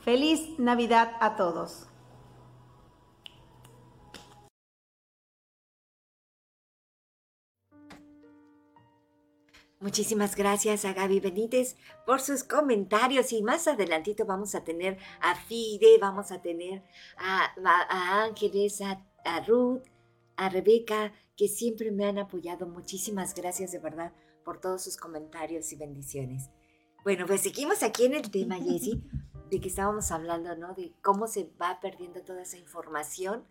Speaker 6: feliz Navidad a todos.
Speaker 1: Muchísimas gracias a Gaby Benítez por sus comentarios y más adelantito vamos a tener a Fide, vamos a tener a, Ángeles, a Ruth, a Rebeca, que siempre me han apoyado. Muchísimas gracias de verdad por todos sus comentarios y bendiciones. Bueno, pues seguimos aquí en el tema, Jessie, de que estábamos hablando, ¿no? De cómo se va perdiendo toda esa información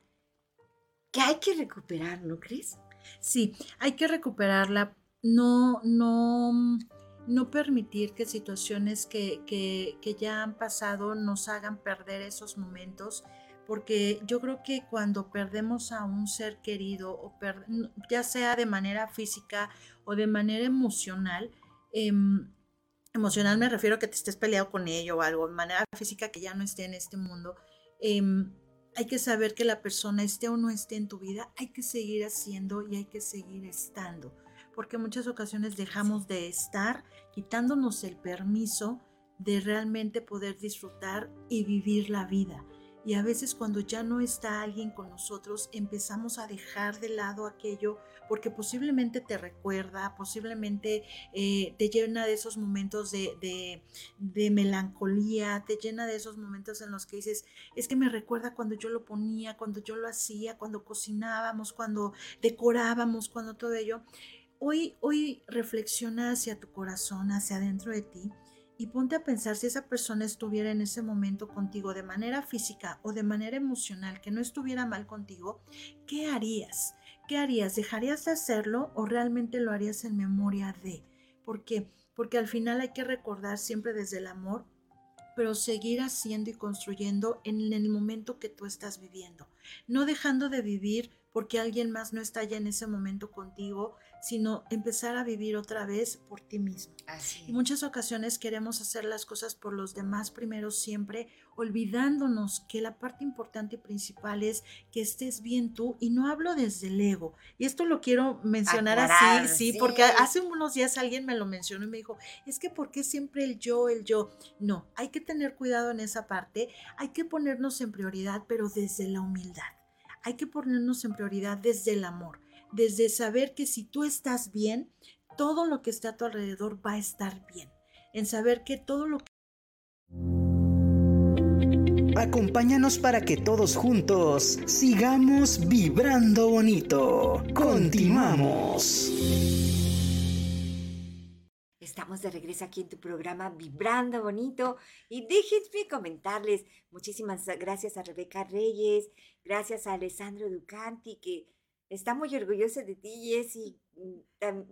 Speaker 1: que hay que recuperar, ¿no crees?
Speaker 2: Sí, hay que recuperarla, no, no, no permitir que situaciones que, que, que ya han pasado nos hagan perder esos momentos, porque yo creo que cuando perdemos a un ser querido, o per- ya sea de manera física o de manera emocional, em, emocional me refiero a que te estés peleado con ello o algo, de manera física que ya no esté en este mundo. Em, hay que saber que la persona esté o no esté en tu vida, hay que seguir haciendo y hay que seguir estando, porque en muchas ocasiones dejamos de estar quitándonos el permiso de realmente poder disfrutar y vivir la vida. Y a veces cuando ya no está alguien con nosotros, empezamos a dejar de lado aquello porque posiblemente te recuerda, posiblemente eh, te llena de esos momentos de, de, melancolía, te llena de esos momentos en los que dices, es que me recuerda cuando yo lo ponía, cuando yo lo hacía, cuando cocinábamos, cuando decorábamos, cuando todo ello. Hoy, hoy reflexiona hacia tu corazón, hacia adentro de ti y ponte a pensar si esa persona estuviera en ese momento contigo de manera física o de manera emocional, que no estuviera mal contigo, ¿qué harías? ¿Qué harías? ¿Dejarías de hacerlo o realmente lo harías en memoria de? ¿Por qué? Porque al final hay que recordar siempre desde el amor, pero seguir haciendo y construyendo en el momento que tú estás viviendo, no dejando de vivir porque alguien más no está ya en ese momento contigo, sino empezar a vivir otra vez por ti mismo.
Speaker 1: Así.
Speaker 2: En muchas ocasiones queremos hacer las cosas por los demás primero siempre, olvidándonos que la parte importante y principal es que estés bien tú y no hablo desde el ego. Y esto lo quiero mencionar así, sí, sí, porque hace unos días alguien me lo mencionó y me dijo, es que ¿por qué siempre el yo, el yo? No, hay que tener cuidado en esa parte, hay que ponernos en prioridad, pero desde la humildad. Hay que ponernos en prioridad desde el amor desde saber que si tú estás bien, todo lo que está a tu alrededor va a estar bien. En saber que todo lo que...
Speaker 4: Acompáñanos para que todos juntos sigamos vibrando bonito. Continuamos.
Speaker 1: Estamos de regreso aquí en tu programa Vibrando Bonito y déjenme comentarles muchísimas gracias a Rebeca Reyes, gracias a Alessandro Ducanti que está muy orgulloso de ti, Jessy.
Speaker 2: Mm,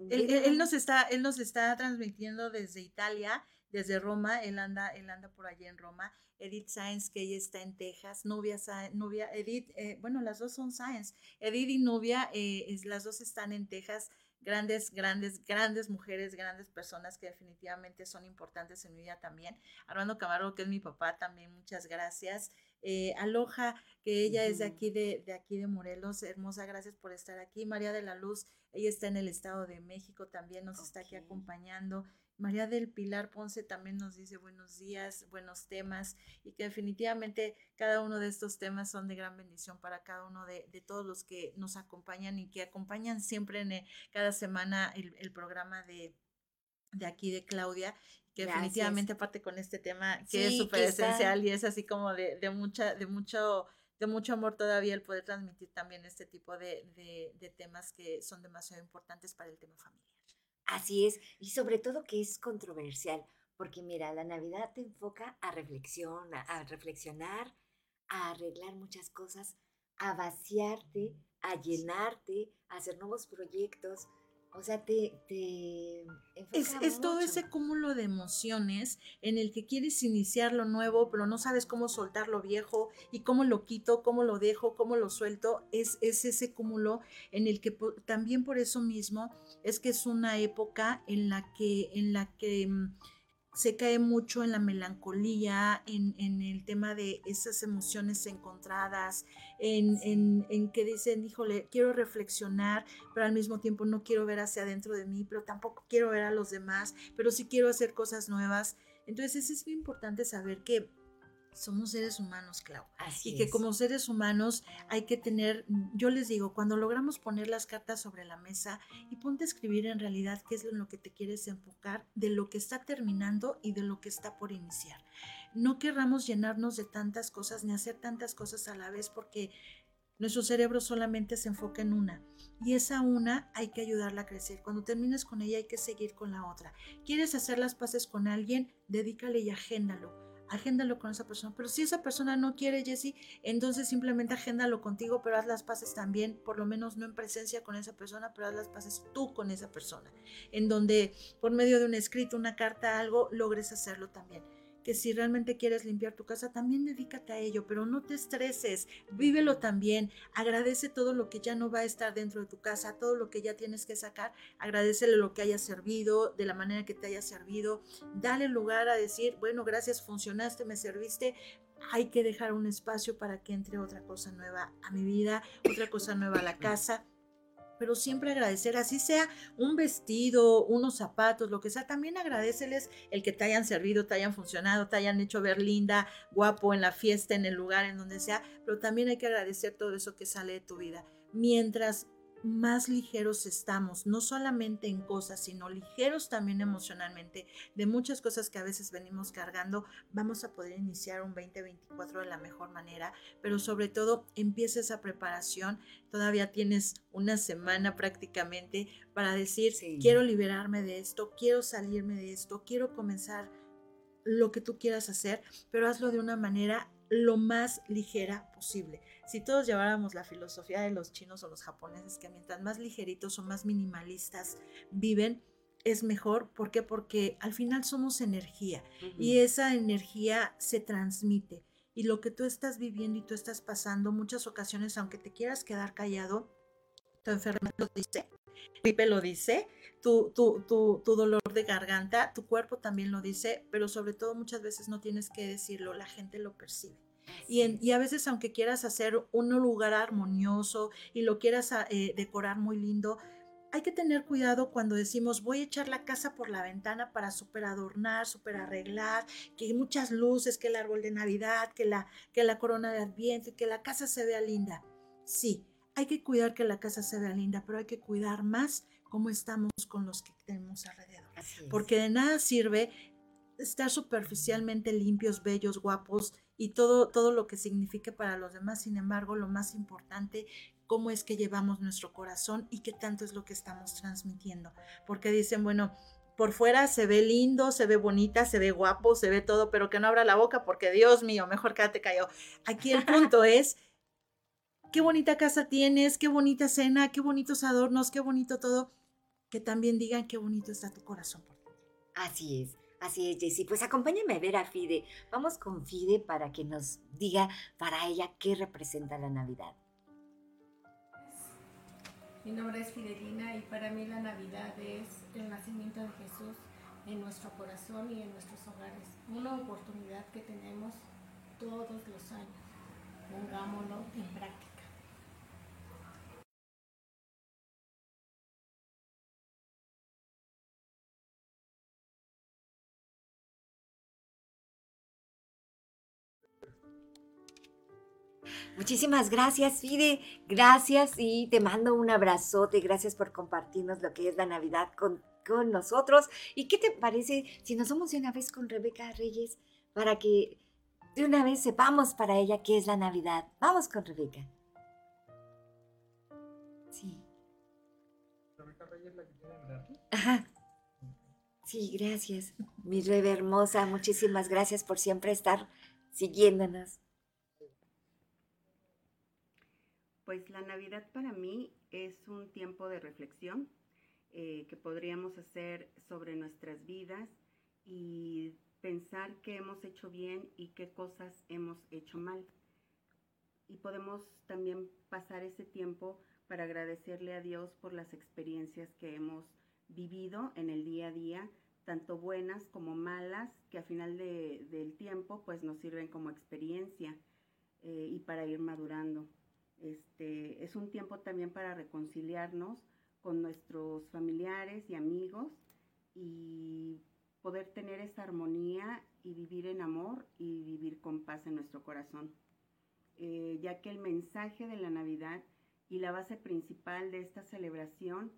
Speaker 2: él, él, nos está, él nos está transmitiendo desde Italia, desde Roma, él anda, él anda por allá en Roma. Edith Sáenz, que ella está en Texas, Nubia, Nubia Edith, eh, bueno, las dos son Sáenz, Edith y Nubia, eh, es, las dos están en Texas, grandes, grandes, grandes mujeres, grandes personas que definitivamente son importantes en mi vida también. Armando Camargo, que es mi papá, también muchas gracias. Eh, Aloja, que ella es de aquí de, de, aquí de Morelos, hermosa, gracias por estar aquí. María de la Luz, ella está en el Estado de México, también nos está aquí acompañando. María del Pilar Ponce también nos dice buenos días, buenos temas y que definitivamente cada uno de estos temas son de gran bendición para cada uno de, todos los que nos acompañan y que acompañan siempre en eh, cada semana el, programa de, de aquí de Claudia que definitivamente aparte con este tema que es súper esencial y es así como de, de, mucha, de mucho de mucho amor todavía el poder transmitir también este tipo de, de, temas que son demasiado importantes para el tema familiar.
Speaker 1: Así es, y sobre todo que es controversial, porque mira, la Navidad te enfoca a reflexión, a reflexionar, a arreglar muchas cosas, a vaciarte, a llenarte, a hacer nuevos proyectos, o sea, te...
Speaker 2: es, todo ese cúmulo de emociones en el que quieres iniciar lo nuevo, pero no sabes cómo soltar lo viejo y cómo lo quito, cómo lo dejo, cómo lo suelto. Es, es ese cúmulo en el que también por eso mismo es que es una época en la que, en la que mm, se cae mucho en la melancolía, en, el tema de esas emociones encontradas, en, en, que dicen, híjole, quiero reflexionar, pero al mismo tiempo no quiero ver hacia adentro de mí, pero tampoco quiero ver a los demás, pero sí quiero hacer cosas nuevas. Entonces es muy importante saber que somos seres humanos, Clau. y que como seres humanos hay que tener, yo les digo, cuando logramos poner las cartas sobre la mesa y ponte a escribir en realidad qué es en lo que te quieres enfocar, de lo que está terminando y de lo que está por iniciar. No querramos llenarnos de tantas cosas ni hacer tantas cosas a la vez porque nuestro cerebro solamente se enfoca en una y esa una hay que ayudarla a crecer. Cuando termines con ella hay que seguir con la otra. ¿Quieres hacer las paces con alguien? Dedícale y agéndalo agéndalo con esa persona. Pero si esa persona no quiere, Jesse, entonces simplemente agéndalo contigo, pero haz las paces también, por lo menos no en presencia con esa persona, pero haz las paces tú con esa persona, en donde por medio de un escrito, una carta, algo, logres hacerlo también. Que si realmente quieres limpiar tu casa, también dedícate a ello, pero no te estreses, vívelo también, agradece todo lo que ya no va a estar dentro de tu casa, todo lo que ya tienes que sacar, agradecele lo que haya servido, de la manera que te haya servido, dale lugar a decir, bueno, gracias, funcionaste, me serviste, hay que dejar un espacio para que entre otra cosa nueva a mi vida, otra cosa nueva a la casa pero siempre agradecer, así sea un vestido, unos zapatos, lo que sea, también agradeceles el que te hayan servido, te hayan funcionado, te hayan hecho ver linda, guapo en la fiesta, en el lugar, en donde sea, pero también hay que agradecer todo eso que sale de tu vida. Mientras más ligeros estamos, no solamente en cosas, sino ligeros también emocionalmente, de muchas cosas que a veces venimos cargando, vamos a poder iniciar un 2024 de la mejor manera, pero sobre todo empieza esa preparación, todavía tienes una semana prácticamente para decir, quiero liberarme de esto, quiero salirme de esto, quiero comenzar lo que tú quieras hacer, pero hazlo de una manera lo más ligera posible. Si todos lleváramos la filosofía de los chinos o los japoneses, que mientras más ligeritos o más minimalistas viven, es mejor. ¿Por qué? Porque al final somos energía y esa energía se transmite. Y lo que tú estás viviendo y tú estás pasando, muchas ocasiones, aunque te quieras quedar callado, tu enfermedad lo dice, gripe lo dice, tu, tu, tu, tu, dolor de garganta, tu cuerpo también lo dice, pero sobre todo muchas veces no tienes que decirlo, la gente lo percibe. Y, a veces aunque quieras hacer un lugar armonioso y lo quieras ah, eh, decorar muy lindo, hay que tener cuidado cuando decimos voy a echar la casa por la ventana para super adornar, super arreglar, que muchas luces, que el árbol de Navidad, que la, que la corona de Adviento, que la casa se vea linda. Sí, hay que cuidar que la casa se vea linda, pero hay que cuidar más cómo estamos con los que tenemos alrededor. Porque de nada sirve estar superficialmente limpios, bellos, guapos y todo, todo lo que signifique para los demás. Sin embargo, lo más importante, cómo es que llevamos nuestro corazón y qué tanto es lo que estamos transmitiendo. Porque dicen, bueno, por fuera se ve lindo, se ve bonita, se ve guapo, se ve todo, pero que no abra la boca porque Dios mío, mejor quédate callado. Aquí el punto es, qué bonita casa tienes, qué bonita cena, qué bonitos adornos, qué bonito todo, que también digan qué bonito está tu corazón.
Speaker 1: Así es. Así es, Jessy. Pues acompáñame a ver a Fide. Vamos con Fide para que nos diga para ella qué representa la Navidad.
Speaker 7: Mi nombre es Fidelina y para mí la Navidad es el nacimiento de Jesús en nuestro corazón y en nuestros hogares. Una oportunidad que tenemos todos los años. Pongámoslo en práctica.
Speaker 1: Muchísimas gracias, Fide. Gracias y te mando un abrazote. Gracias por compartirnos lo que es la Navidad con, con nosotros. ¿Y qué te parece si nos somos de una vez con Rebeca Reyes para que de una vez sepamos para ella qué es la Navidad? Vamos con Rebeca. Sí. Rebeca Reyes la que tiene Ajá. Sí, gracias. Mi Rebe hermosa, muchísimas gracias por siempre estar siguiéndonos.
Speaker 8: Pues la Navidad para mí es un tiempo de reflexión eh, que podríamos hacer sobre nuestras vidas y pensar qué hemos hecho bien y qué cosas hemos hecho mal. Y podemos también pasar ese tiempo para agradecerle a Dios por las experiencias que hemos vivido en el día a día, tanto buenas como malas, que a final del tiempo pues nos sirven como experiencia eh, y para ir madurando. Este, es un tiempo también para reconciliarnos con nuestros familiares y amigos y poder tener esa armonía y vivir en amor y vivir con paz en nuestro corazón. Eh, ya que el mensaje de la Navidad y la base principal de esta celebración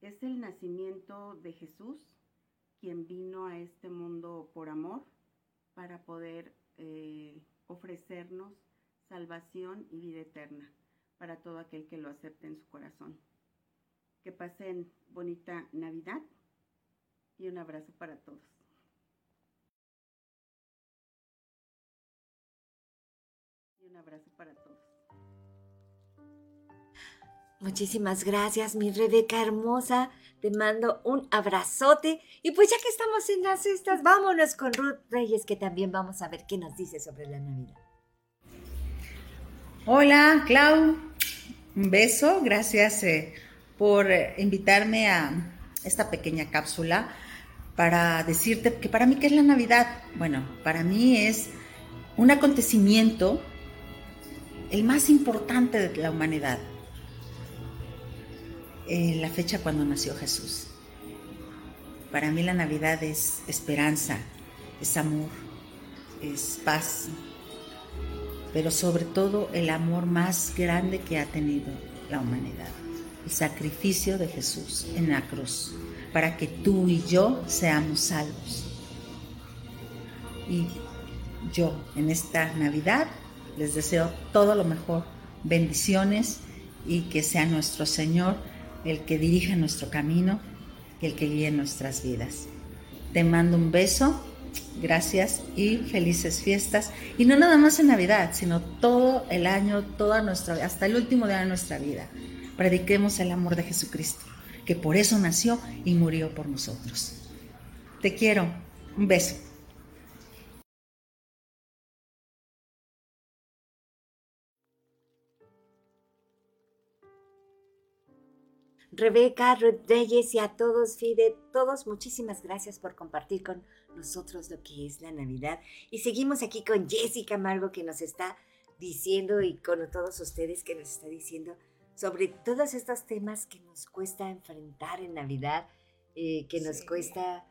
Speaker 8: es el nacimiento de Jesús, quien vino a este mundo por amor para poder eh, ofrecernos salvación y vida eterna para todo aquel que lo acepte en su corazón. Que pasen bonita Navidad y un abrazo para todos. Y un abrazo para todos.
Speaker 1: Muchísimas gracias, mi Rebeca hermosa. Te mando un abrazote. Y pues ya que estamos en las cestas, vámonos con Ruth Reyes, que también vamos a ver qué nos dice sobre la Navidad.
Speaker 9: Hola, Clau. Un beso. Gracias eh, por eh, invitarme a esta pequeña cápsula para decirte que para mí, ¿qué es la Navidad? Bueno, para mí es un acontecimiento el más importante de la humanidad eh, la fecha cuando nació Jesús. Para mí la Navidad es esperanza, es amor, es paz, pero sobre todo el amor más grande que ha tenido la humanidad, el sacrificio de Jesús en la cruz, para que tú y yo seamos salvos. Y yo en esta Navidad les deseo todo lo mejor, bendiciones y que sea nuestro Señor el que dirige nuestro camino y el que guíe nuestras vidas. Te mando un beso, gracias y felices fiestas. Y no nada más en Navidad, sino todo el año, toda nuestra, hasta el último día de nuestra vida. Prediquemos el amor de Jesucristo, que por eso nació y murió por nosotros. Te quiero. Un beso.
Speaker 1: Rebeca, Rodríguez y a todos, Fide, todos muchísimas gracias por compartir con nosotros lo que es la Navidad. Y seguimos aquí con Jessica Margo que nos está diciendo y con todos ustedes que nos está diciendo sobre todos estos temas que nos cuesta enfrentar en Navidad, eh, que nos cuesta,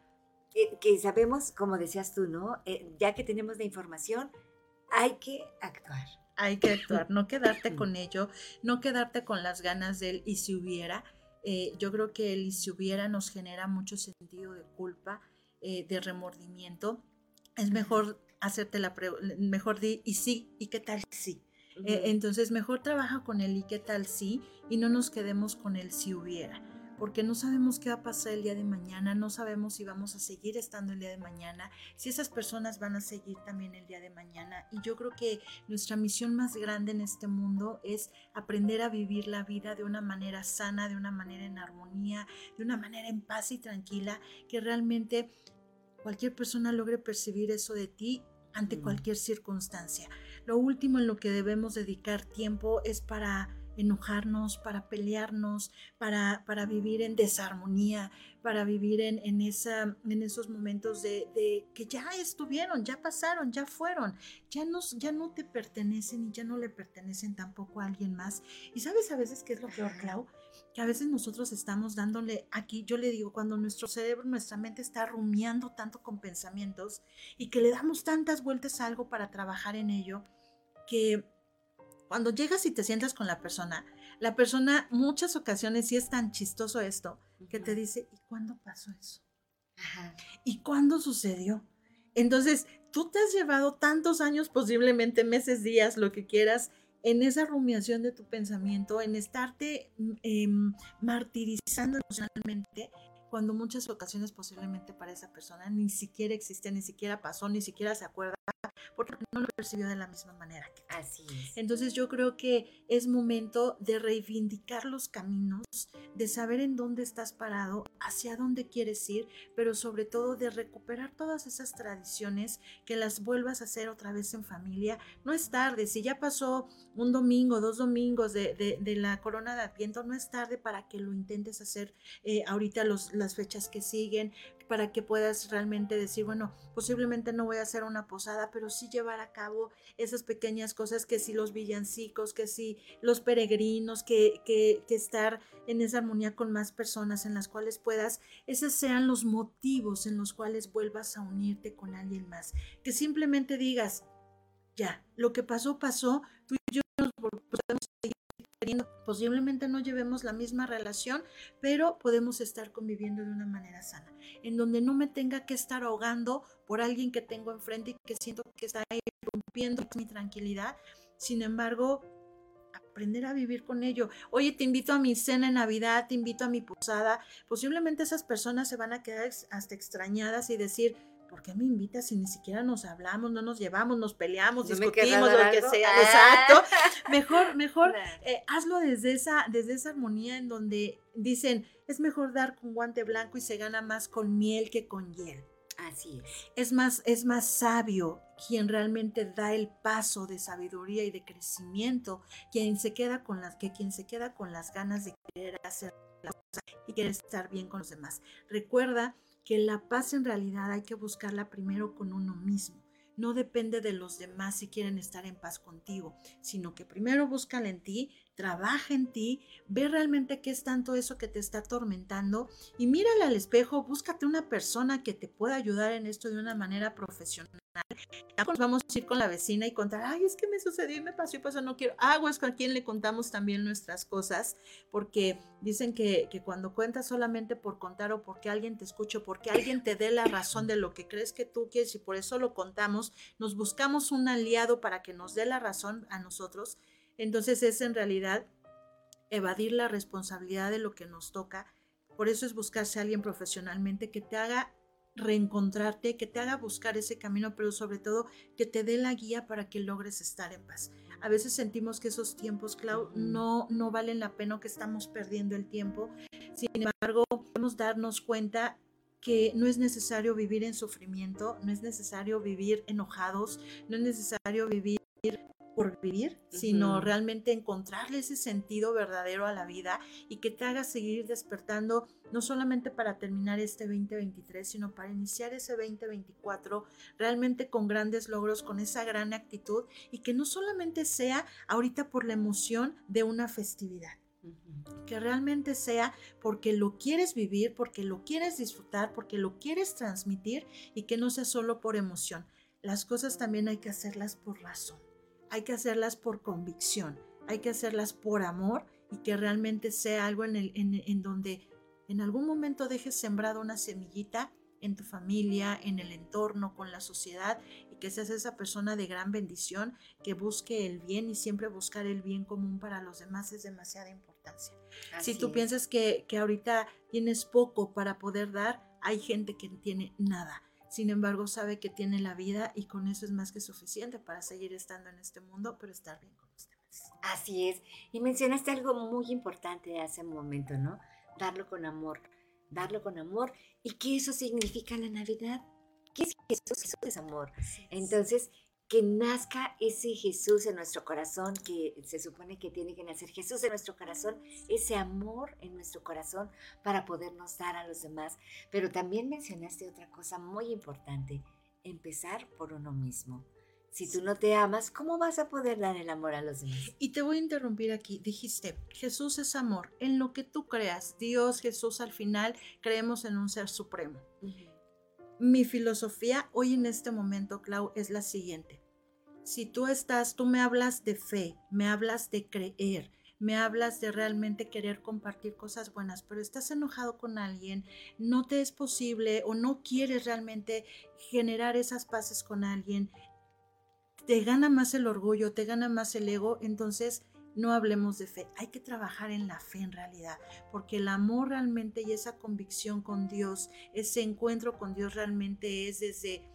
Speaker 1: eh, que sabemos, como decías tú, ¿no? Eh, ya que tenemos la información, hay que actuar.
Speaker 2: Hay que actuar, no quedarte con ello, no quedarte con las ganas de él y si hubiera, eh, yo creo que el si hubiera nos genera mucho sentido de culpa, eh, de remordimiento. Es mejor hacerte la pregunta, mejor di y sí, y qué tal sí. Eh, entonces, mejor trabaja con el y qué tal sí y no nos quedemos con el si hubiera porque no sabemos qué va a pasar el día de mañana, no sabemos si vamos a seguir estando el día de mañana, si esas personas van a seguir también el día de mañana. Y yo creo que nuestra misión más grande en este mundo es aprender a vivir la vida de una manera sana, de una manera en armonía, de una manera en paz y tranquila, que realmente cualquier persona logre percibir eso de ti ante cualquier circunstancia. Lo último en lo que debemos dedicar tiempo es para enojarnos, para pelearnos, para, para vivir en desarmonía, para vivir en, en, esa, en esos momentos de, de, que ya estuvieron, ya pasaron, ya fueron, ya, nos, ya no te pertenecen y ya no le pertenecen tampoco a alguien más. Y sabes a veces qué es lo peor, Clau? Que a veces nosotros estamos dándole aquí, yo le digo, cuando nuestro cerebro, nuestra mente está rumiando tanto con pensamientos y que le damos tantas vueltas a algo para trabajar en ello, que cuando llegas y te sientas con la persona, la persona muchas ocasiones, sí es tan chistoso esto, que te dice, ¿y cuándo pasó eso? ¿Y cuándo sucedió? Entonces, tú te has llevado tantos años, posiblemente meses, días, lo que quieras, en esa rumiación de tu pensamiento, en estarte mm, em, martirizando emocionalmente, cuando muchas ocasiones posiblemente para esa persona ni siquiera existe, ni siquiera pasó, ni siquiera se acuerda porque no lo percibió de la misma manera que
Speaker 1: Así es.
Speaker 2: Entonces yo creo que es momento de reivindicar los caminos, de saber en dónde estás parado, hacia dónde quieres ir, pero sobre todo de recuperar todas esas tradiciones, que las vuelvas a hacer otra vez en familia. No es tarde, si ya pasó un domingo, dos domingos de, la corona de Adviento, no es tarde para que lo intentes hacer eh, ahorita los, las fechas que siguen, para que puedas realmente decir, bueno, posiblemente no voy a hacer una posada, pero sí llevar a cabo esas pequeñas cosas que sí los villancicos, que sí los peregrinos, que, que, que estar en esa armonía con más personas en las cuales puedas, esos sean los motivos en los cuales vuelvas a unirte con alguien más. Que simplemente digas, ya, lo que pasó, pasó, tú y yo Posiblemente no llevemos la misma relación, pero podemos estar conviviendo de una manera sana, en donde no me tenga que estar ahogando por alguien que tengo enfrente y que siento que está rompiendo mi tranquilidad. Sin embargo, aprender a vivir con ello. Oye, te invito a mi cena en Navidad, te invito a mi posada. Posiblemente esas personas se van a quedar hasta extrañadas y decir, ¿por qué me invitas si ni siquiera nos hablamos, no nos llevamos, nos peleamos, discutimos, lo que sea? Ah. Exacto. mejor, mejor eh, hazlo desde esa, desde esa armonía en donde dicen, es mejor dar con guante blanco y se gana más con miel que con hiel.
Speaker 1: Así es.
Speaker 2: Es más, es más sabio quien realmente da el paso de sabiduría y de crecimiento, quien se queda con las, que quien se queda con las ganas de querer hacer las cosas y querer estar bien con los demás. Recuerda que la paz en realidad hay que buscarla primero con uno mismo. No depende de los demás si quieren estar en paz contigo, sino que primero búscala en ti, trabaja en ti, ve realmente qué es tanto eso que te está atormentando y mírale al espejo, búscate una persona que te pueda ayudar en esto de una manera profesional. Nos vamos a ir con la vecina y contar, ay, es que me sucedió y me pasó y pasó, no quiero. Aguas con quien le contamos también nuestras cosas, porque dicen que, que cuando cuentas solamente por contar o porque alguien te escucha, o porque alguien te dé la razón de lo que crees que tú quieres y por eso lo contamos, nos buscamos un aliado para que nos dé la razón a nosotros entonces es en realidad evadir la responsabilidad de lo que nos toca. Por eso es buscarse a alguien profesionalmente que te haga reencontrarte, que te haga buscar ese camino, pero sobre todo que te dé la guía para que logres estar en paz. A veces sentimos que esos tiempos, Clau, no, no valen la pena, que estamos perdiendo el tiempo. Sin embargo, podemos darnos cuenta que no es necesario vivir en sufrimiento, no es necesario vivir enojados, no es necesario vivir por vivir, sino realmente encontrarle ese sentido verdadero a la vida y que te haga seguir despertando, no solamente para terminar este 2023, sino para iniciar ese 2024 realmente con grandes logros, con esa gran actitud y que no solamente sea ahorita por la emoción de una festividad. Que realmente sea porque lo quieres vivir, porque lo quieres disfrutar, porque lo quieres transmitir y que no sea solo por emoción. Las cosas también hay que hacerlas por razón hay que hacerlas por convicción, hay que hacerlas por amor y que realmente sea algo en, el, en, donde en algún momento dejes sembrada una semillita en tu familia, en el entorno, con la sociedad y que seas esa persona de gran bendición que busque el bien y siempre buscar el bien común para los demás es demasiada importancia. si tú piensas que, que ahorita tienes poco para poder dar, hay gente que tiene nada sin embargo, sabe que tiene la vida y con eso es más que suficiente para seguir estando en este mundo, pero estar bien con los demás.
Speaker 1: Así es. Y mencionaste algo muy importante hace un momento, ¿no? Darlo con amor. Darlo con amor. ¿Y qué eso significa la Navidad? ¿Qué es Jesús? Jesús es amor. Entonces, que nazca ese Jesús en nuestro corazón, que se supone que tiene que nacer Jesús en nuestro corazón, ese amor en nuestro corazón para podernos dar a los demás. Pero también mencionaste otra cosa muy importante, empezar por uno mismo. Si tú no te amas, ¿cómo vas a poder dar el amor a los demás?
Speaker 2: Y te voy a interrumpir aquí. Dijiste, Jesús es amor. En lo que tú creas, Dios, Jesús, al final creemos en un ser supremo. Mi filosofía hoy en este momento, Clau, es la siguiente. Si tú estás, tú me hablas de fe, me hablas de creer, me hablas de realmente querer compartir cosas buenas, pero estás enojado con alguien, no te es posible o no quieres realmente generar esas paces con alguien, te gana más el orgullo, te gana más el ego, entonces no hablemos de fe, hay que trabajar en la fe en realidad, porque el amor realmente y esa convicción con Dios, ese encuentro con Dios realmente es desde,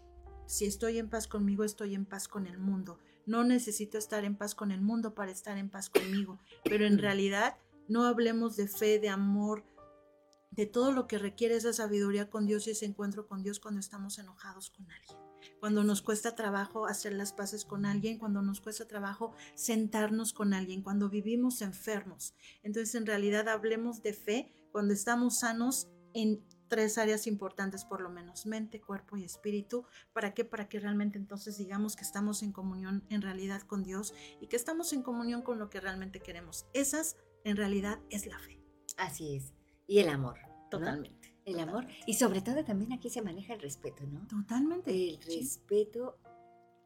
Speaker 2: si estoy en paz conmigo, estoy en paz con el mundo. No necesito estar en paz con el mundo para estar en paz conmigo, pero en realidad no hablemos de fe, de amor, de todo lo que requiere esa sabiduría con Dios y ese encuentro con Dios cuando estamos enojados con alguien cuando nos cuesta trabajo hacer las paces con alguien, cuando nos cuesta trabajo sentarnos con alguien, cuando vivimos enfermos. Entonces, en realidad, hablemos de fe cuando estamos sanos en tres áreas importantes por lo menos, mente, cuerpo y espíritu. ¿Para qué? Para que realmente entonces digamos que estamos en comunión en realidad con Dios y que estamos en comunión con lo que realmente queremos. Esas en realidad es la fe.
Speaker 1: Así es. Y el amor.
Speaker 2: Totalmente.
Speaker 1: El amor. Y sobre todo también aquí se maneja el respeto, ¿no?
Speaker 2: Totalmente.
Speaker 1: El respeto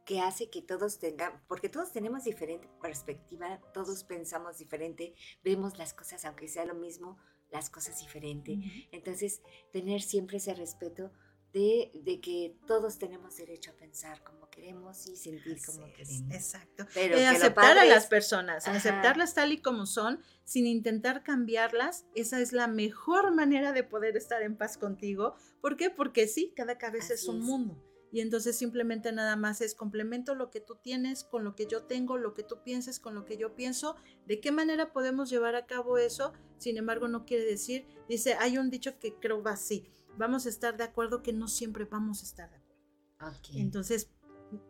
Speaker 1: que hace que todos tengan, porque todos tenemos diferente perspectiva, todos pensamos diferente, vemos las cosas, aunque sea lo mismo, las cosas diferente. Entonces, tener siempre ese respeto de, de, que todos tenemos derecho a pensar como queremos y sentir como queremos.
Speaker 2: Exacto. Pero aceptar a las personas, aceptarlas tal y como son, sin intentar cambiarlas, esa es la mejor manera de poder estar en paz contigo. ¿Por qué? Porque sí, cada cabeza es un mundo y entonces simplemente nada más es complemento lo que tú tienes con lo que yo tengo, lo que tú pienses con lo que yo pienso, de qué manera podemos llevar a cabo eso, sin embargo no quiere decir, dice, hay un dicho que creo va así, vamos a estar de acuerdo que no siempre vamos a estar de acuerdo. Entonces,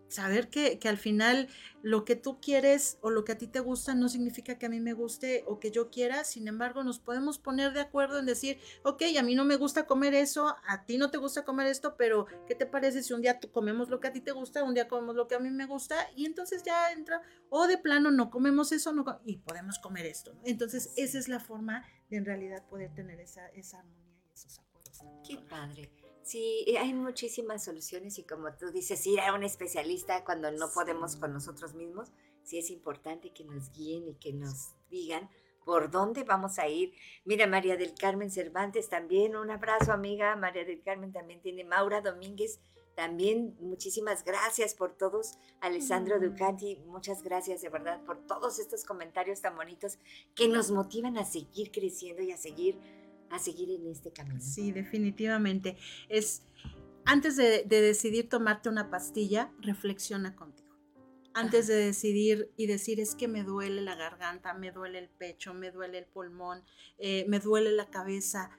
Speaker 2: saber que, que, al final lo que tú quieres o lo que a ti te gusta no significa que a mí me guste o que yo quiera, sin embargo nos podemos poner de acuerdo en decir, ok, a mí no me gusta comer eso, a ti no te gusta comer esto, pero ¿qué te parece si un día comemos lo que a ti te gusta, un día comemos lo que a mí me gusta y entonces ya entra, o de plano no comemos eso no, y podemos comer esto, Entonces esa es la forma de en realidad poder tener esa, esa armonía
Speaker 1: Qué padre. Sí, hay muchísimas soluciones y como tú dices, ir a un especialista cuando no podemos con nosotros mismos, sí es importante que nos guíen y que nos digan por dónde vamos a ir. Mira, María del Carmen Cervantes también, un abrazo amiga, María del Carmen también tiene, Maura Domínguez también, muchísimas gracias por todos, Alessandro Ducati, muchas gracias de verdad por todos estos comentarios tan bonitos que nos motivan a seguir creciendo y a seguir a seguir en este camino.
Speaker 2: Sí, definitivamente. Es antes de, decidir tomarte una pastilla, reflexiona contigo. Antes de decidir y decir es que me duele la garganta, me duele el pecho, me duele el pulmón, eh, me duele la cabeza.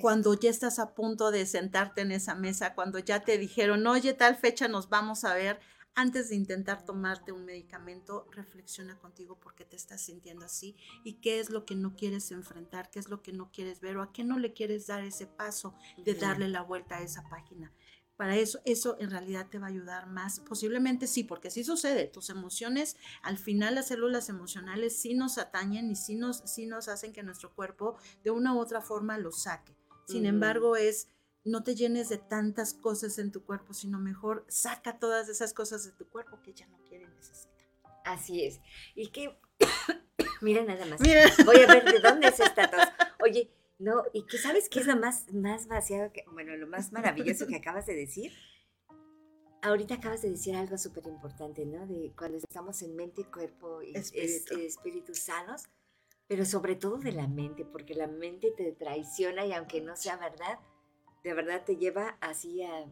Speaker 2: Cuando ya estás a punto de sentarte en esa mesa, cuando ya te dijeron, oye, tal fecha nos vamos a ver, antes de intentar tomarte un medicamento, reflexiona contigo por qué te estás sintiendo así y qué es lo que no quieres enfrentar, qué es lo que no quieres ver o a qué no le quieres dar ese paso de darle la vuelta a esa página. Para eso, eso en realidad te va a ayudar más. Posiblemente sí, porque sí sucede. Tus emociones, al final las células emocionales sí nos atañen y sí nos, sí nos hacen que nuestro cuerpo de una u otra forma lo saque. Sin embargo, es no te llenes de tantas cosas en tu cuerpo, sino mejor saca todas esas cosas de tu cuerpo que ya no quiere necesitar.
Speaker 1: Así es. Y que, mira nada más, voy a ver de dónde es esta tos. Oye, no, y que sabes qué es lo más, más vaciado, que, bueno, lo más maravilloso que acabas de decir. Ahorita acabas de decir algo súper importante, ¿no? De cuando estamos en mente, cuerpo y espíritu. espíritu sanos, pero sobre todo de la mente, porque la mente te traiciona y aunque no sea verdad, de verdad te lleva así a,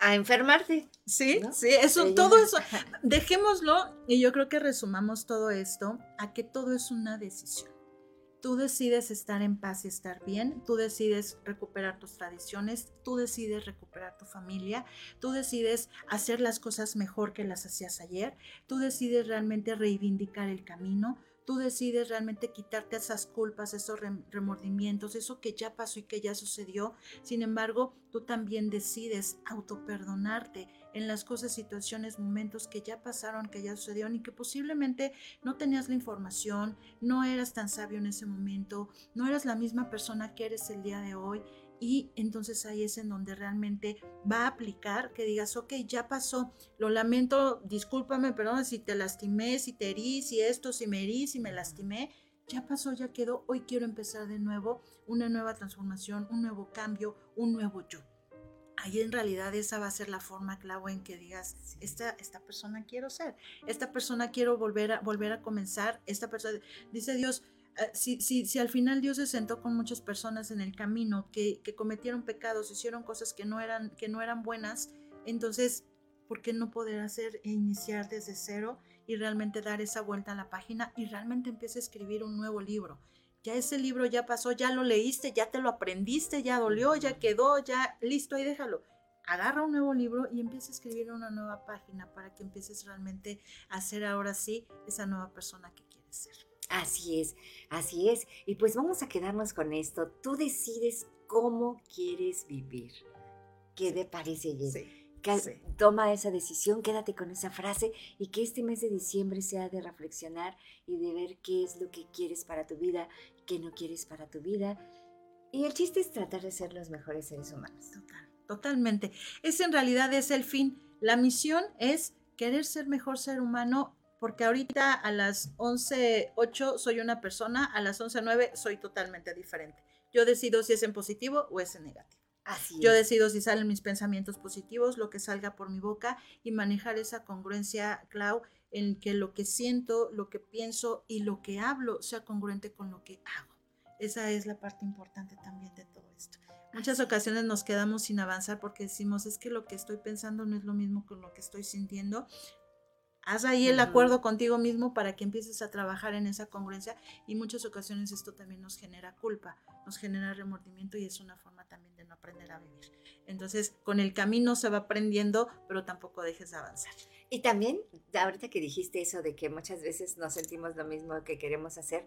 Speaker 1: a, enfermarte.
Speaker 2: Sí, sí, eso, todo eso. Dejémoslo y yo creo que resumamos todo esto a que todo es una decisión. Tú decides estar en paz y estar bien, tú decides recuperar tus tradiciones, tú decides recuperar tu familia, tú decides hacer las cosas mejor que las hacías ayer, tú decides realmente reivindicar el camino, tú decides realmente quitarte esas culpas, esos remordimientos, eso que ya pasó y que ya sucedió. Sin embargo, tú también decides autoperdonarte en las cosas, situaciones, momentos que ya pasaron, que ya sucedieron y que posiblemente no tenías la información, no eras tan sabio en ese momento, no eras la misma persona que eres el día de hoy y entonces ahí es en donde realmente va a aplicar que digas, ok, ya pasó, lo lamento, discúlpame, perdón, si te lastimé, si te herí, si esto, si me herí, si me lastimé, ya pasó, ya quedó, hoy quiero empezar de nuevo, una nueva transformación, un nuevo cambio, un nuevo yo. Ahí en realidad esa va a ser la forma clave en que digas, esta, esta persona quiero ser, esta persona quiero volver a, volver a comenzar, esta persona, dice Dios, si, si, si, al final Dios se sentó con muchas personas en el camino que, que, cometieron pecados, hicieron cosas que no, eran, que no eran buenas, entonces, ¿por qué no poder hacer e iniciar desde cero y realmente dar esa vuelta a la página y realmente empieza a escribir un nuevo libro? Ya ese libro ya pasó, ya lo leíste, ya te lo aprendiste, ya dolió, ya quedó, ya listo, ahí déjalo. Agarra un nuevo libro y empieza a escribir una nueva página para que empieces realmente a ser ahora sí esa nueva persona que quieres ser.
Speaker 1: Así es, así es. Y pues vamos a quedarnos con esto. Tú decides cómo quieres vivir. ¿Qué te parece, Jess? Toma esa decisión, quédate con esa frase y que este mes de diciembre sea de reflexionar y de ver qué es lo que quieres para tu vida, qué no quieres para tu vida. Y el chiste es tratar de ser los mejores seres humanos.
Speaker 2: Total, totalmente. Ese en realidad es el fin. La misión es querer ser mejor ser humano porque ahorita a las 11.08 soy una persona, a las 11.09 soy totalmente diferente. Yo decido si es en positivo o es en negativo.
Speaker 1: Así
Speaker 2: Yo decido si salen mis pensamientos positivos, lo que salga por mi boca y manejar esa congruencia, Clau, en que lo que siento, lo que pienso y lo que hablo sea congruente con lo que hago. Esa es la parte importante también de todo esto. Muchas ocasiones nos quedamos sin avanzar porque decimos, es que lo que estoy pensando no es lo mismo con lo que estoy sintiendo. Haz ahí el acuerdo contigo mismo para que empieces a trabajar en esa congruencia y muchas ocasiones esto también nos genera culpa, nos genera remordimiento y es una forma también de no aprender a vivir. Entonces, con el camino se va aprendiendo, pero tampoco dejes de avanzar.
Speaker 1: Y también, ahorita que dijiste eso de que muchas veces no sentimos lo mismo que queremos hacer,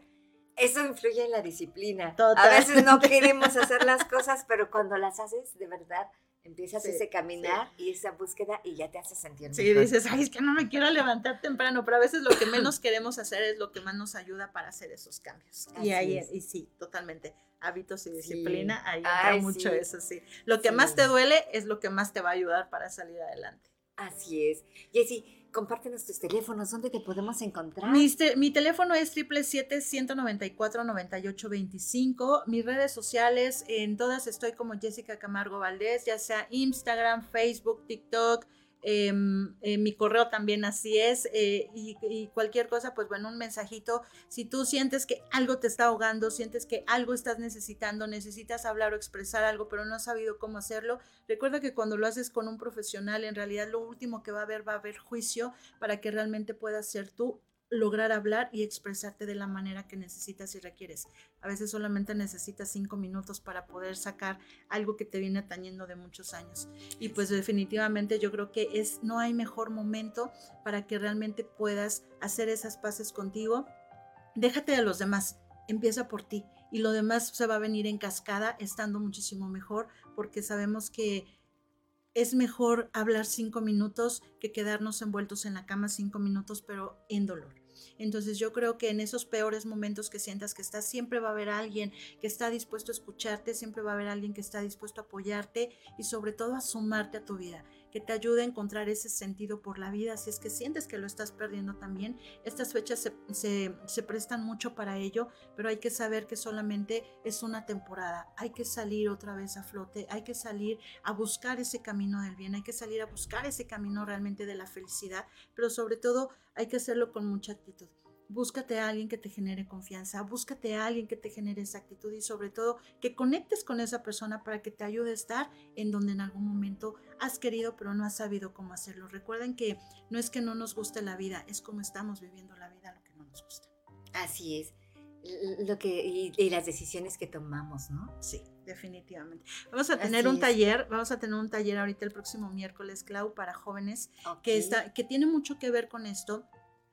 Speaker 1: eso influye en la disciplina. A veces no queremos hacer las cosas, pero cuando las haces, de verdad, Empiezas ese caminar y esa búsqueda y ya te hace sentir
Speaker 2: Sí, dices, ay, es que no me quiero levantar temprano, pero a veces lo que menos queremos hacer es lo que más nos ayuda para hacer esos cambios. y ahí, y sí, totalmente. Hábitos y disciplina, ahí entra mucho eso, sí. Lo que más te duele es lo que más te va a ayudar para salir adelante.
Speaker 1: Así es. Jessy, compártenos tus teléfonos, ¿dónde te podemos encontrar?
Speaker 2: Mi, mi teléfono es 777-194-9825. Mis redes sociales, en todas estoy como Jessica Camargo Valdés, ya sea Instagram, Facebook, TikTok, Em, mi correo también así es, eh, y, cualquier cosa, pues bueno, un mensajito. Si tú sientes que algo te está ahogando, sientes que algo estás necesitando, necesitas hablar o expresar algo, pero no has sabido cómo hacerlo, recuerda que cuando lo haces con un profesional, en realidad lo último que va a haber va a haber juicio para que realmente puedas ser tú lograr hablar y expresarte de la manera que necesitas y requieres. A veces solamente necesitas cinco minutos para poder sacar algo que te viene atañendo de muchos años. Y pues definitivamente yo creo que es no hay mejor momento para que realmente puedas hacer esas paces contigo. Déjate de los demás, empieza por ti y lo demás se va a venir en cascada estando muchísimo mejor porque sabemos que es mejor hablar cinco minutos que quedarnos envueltos en la cama cinco minutos, pero en dolor. Entonces yo creo que en esos peores momentos que sientas que estás, siempre va a haber alguien que está dispuesto a escucharte, siempre va a haber alguien que está dispuesto a apoyarte y sobre todo a sumarte a tu vida que te ayude a encontrar ese sentido por la vida. Si es que sientes que lo estás perdiendo también, estas fechas se, prestan mucho para ello, pero hay que saber que solamente es una temporada. Hay que salir otra vez a flote, hay que salir a buscar ese camino del bien, hay que salir a buscar ese camino realmente de la felicidad, pero sobre todo hay que hacerlo con mucha actitud. Búscate a alguien que te genere confianza, búscate a alguien que te genere esa actitud y sobre todo que conectes con esa persona para que te ayude a estar en donde en algún momento has querido pero no has sabido cómo hacerlo. Recuerden que no es que no nos guste la vida, es como estamos viviendo la vida lo que no nos gusta.
Speaker 1: Así es. Lo que, y, las decisiones que tomamos, ¿no?
Speaker 2: Sí, definitivamente. Vamos a tener un taller, vamos a tener un taller ahorita el próximo miércoles, Clau, para jóvenes, que, está, que tiene mucho que ver con esto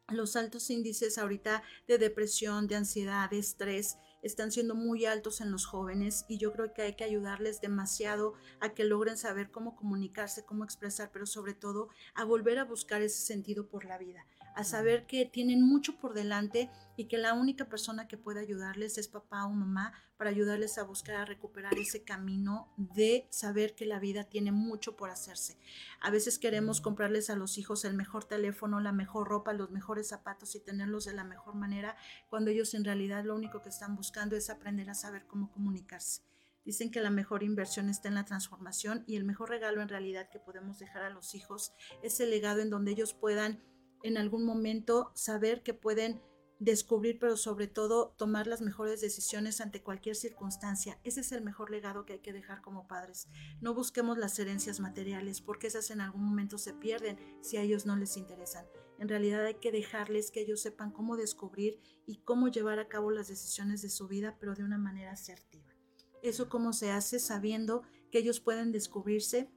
Speaker 2: los altos índices ahorita de depresión, de ansiedad, de estrés, están siendo muy altos en los jóvenes y yo creo que hay que ayudarles demasiado a que logren saber cómo comunicarse, cómo expresar, pero sobre todo a volver a buscar ese sentido por la vida a saber que tienen mucho por delante y que la única persona que puede ayudarles es papá o mamá para ayudarles a buscar a recuperar ese camino de saber que la vida tiene mucho por hacerse. A veces queremos comprarles a los hijos el mejor teléfono, la mejor ropa, los mejores zapatos y tenerlos de la mejor manera, cuando ellos en realidad lo único que están buscando es aprender a saber cómo comunicarse. Dicen que la mejor inversión está en la transformación y el mejor regalo en realidad que podemos dejar a los hijos es el legado en donde ellos puedan en algún momento saber que pueden descubrir, pero sobre todo tomar las mejores decisiones ante cualquier circunstancia. Ese es el mejor legado que hay que dejar como padres. No busquemos las herencias materiales, porque esas en algún momento se pierden si a ellos no les interesan. En realidad hay que dejarles que ellos sepan cómo descubrir y cómo llevar a cabo las decisiones de su vida, pero de una manera asertiva. Eso cómo se hace sabiendo que ellos pueden descubrirse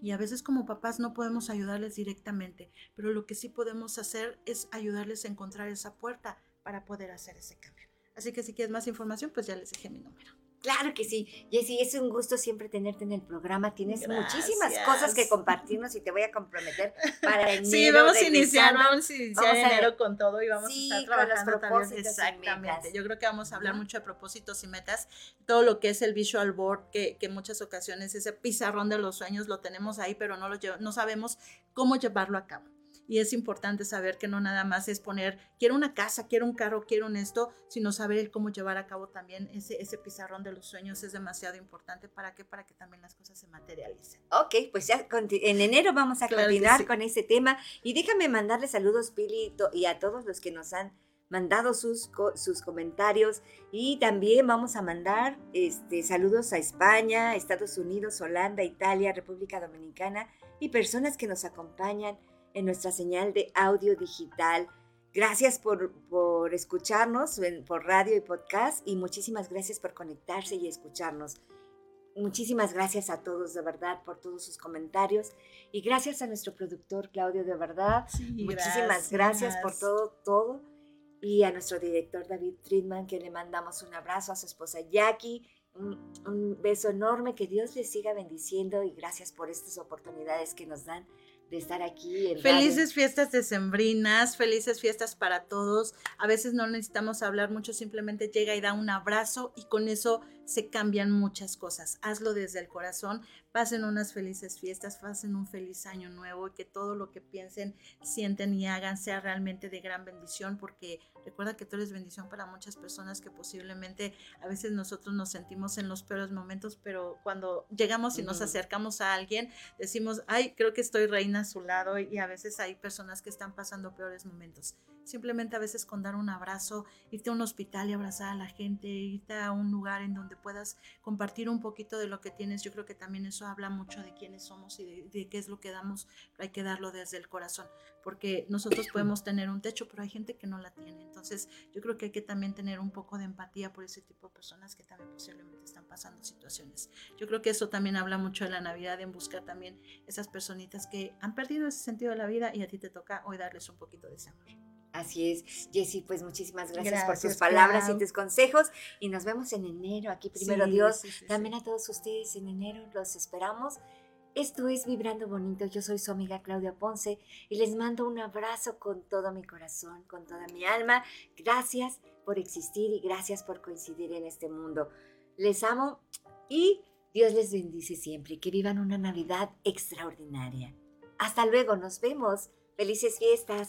Speaker 2: y a veces como papás no podemos ayudarles directamente, pero lo que sí podemos hacer es ayudarles a encontrar esa puerta para poder hacer ese cambio. Así que si quieres más información, pues ya les dejé mi número.
Speaker 1: Claro que sí. Jessy, es un gusto siempre tenerte en el programa. Tienes muchísimas cosas que compartirnos y te voy a comprometer para enero.
Speaker 2: Sí, vamos a iniciar, vamos a iniciar enero con todo y vamos a estar trabajando también. Exactamente. Yo creo que vamos a hablar mucho de propósitos y metas. Todo lo que es el visual board, que, que muchas ocasiones ese pizarrón de los sueños lo tenemos ahí, pero no, lo no sabemos cómo llevarlo a cabo y es importante saber que no nada más es poner, quiero una casa, quiero un carro, quiero un esto, sino saber cómo llevar a cabo también ese, ese pizarrón de los sueños es demasiado importante. ¿Para qué? Para que también las cosas se materialicen.
Speaker 1: Ok, pues ya en enero vamos a continuar con ese tema y déjame mandarle saludos, Pili, y a todos los que nos han mandado sus, sus comentarios y también vamos a mandar este, saludos a España, Estados Unidos, Holanda, Italia, República Dominicana y personas que nos acompañan en nuestra señal de audio digital. Gracias por, por escucharnos por radio y podcast y muchísimas gracias por conectarse y escucharnos. Muchísimas gracias a todos de verdad por todos sus comentarios y gracias a nuestro productor Claudio de verdad. Muchísimas gracias. por todo, todo. Y a nuestro director David Friedman que le mandamos un abrazo a su esposa Jackie. Un, un beso enorme, que Dios les siga bendiciendo y gracias por estas oportunidades que nos dan de estar aquí.
Speaker 2: Felices fiestas decembrinas, felices fiestas para todos. A veces no necesitamos hablar mucho, simplemente llega y da un abrazo y con eso se cambian muchas cosas. Hazlo desde el corazón, pasen unas felices fiestas, pasen un feliz año nuevo y que todo lo que piensen, sienten y hagan sea realmente de gran bendición porque recuerda que tú eres bendición para muchas personas que posiblemente a veces nosotros nos sentimos en los peores momentos, pero cuando llegamos y nos acercamos a alguien, decimos, ay, creo que estoy reina a su lado y a veces hay personas que están pasando peores momentos. Simplemente a veces con dar un abrazo, irte a un hospital y abrazar a la gente, irte a un lugar en donde puedas compartir un poquito de lo que tienes. Yo creo que también eso habla mucho de quiénes somos y de, qué es lo que damos. hay que darlo desde el corazón, porque nosotros podemos tener un techo, pero hay gente que no la tiene. Entonces yo creo que hay que también tener un poco de empatía por ese tipo de personas que también posiblemente están pasando situaciones. Yo creo que eso también habla mucho de la Navidad, en buscar también esas personitas que han perdido ese sentido de la vida y a ti te toca hoy darles un poquito de ese amor.
Speaker 1: Así es, Jessy, pues muchísimas gracias, por tus palabras y tus consejos y nos vemos en enero, aquí primero Dios, también a todos ustedes en enero los esperamos. Esto es Vibrando Bonito, yo soy su amiga Claudia Ponce y les mando un abrazo con todo mi corazón, con toda mi alma. Gracias por existir y gracias por coincidir en este mundo. Les amo y Dios les bendice siempre y que vivan una Navidad extraordinaria. Hasta luego, nos vemos. Felices fiestas.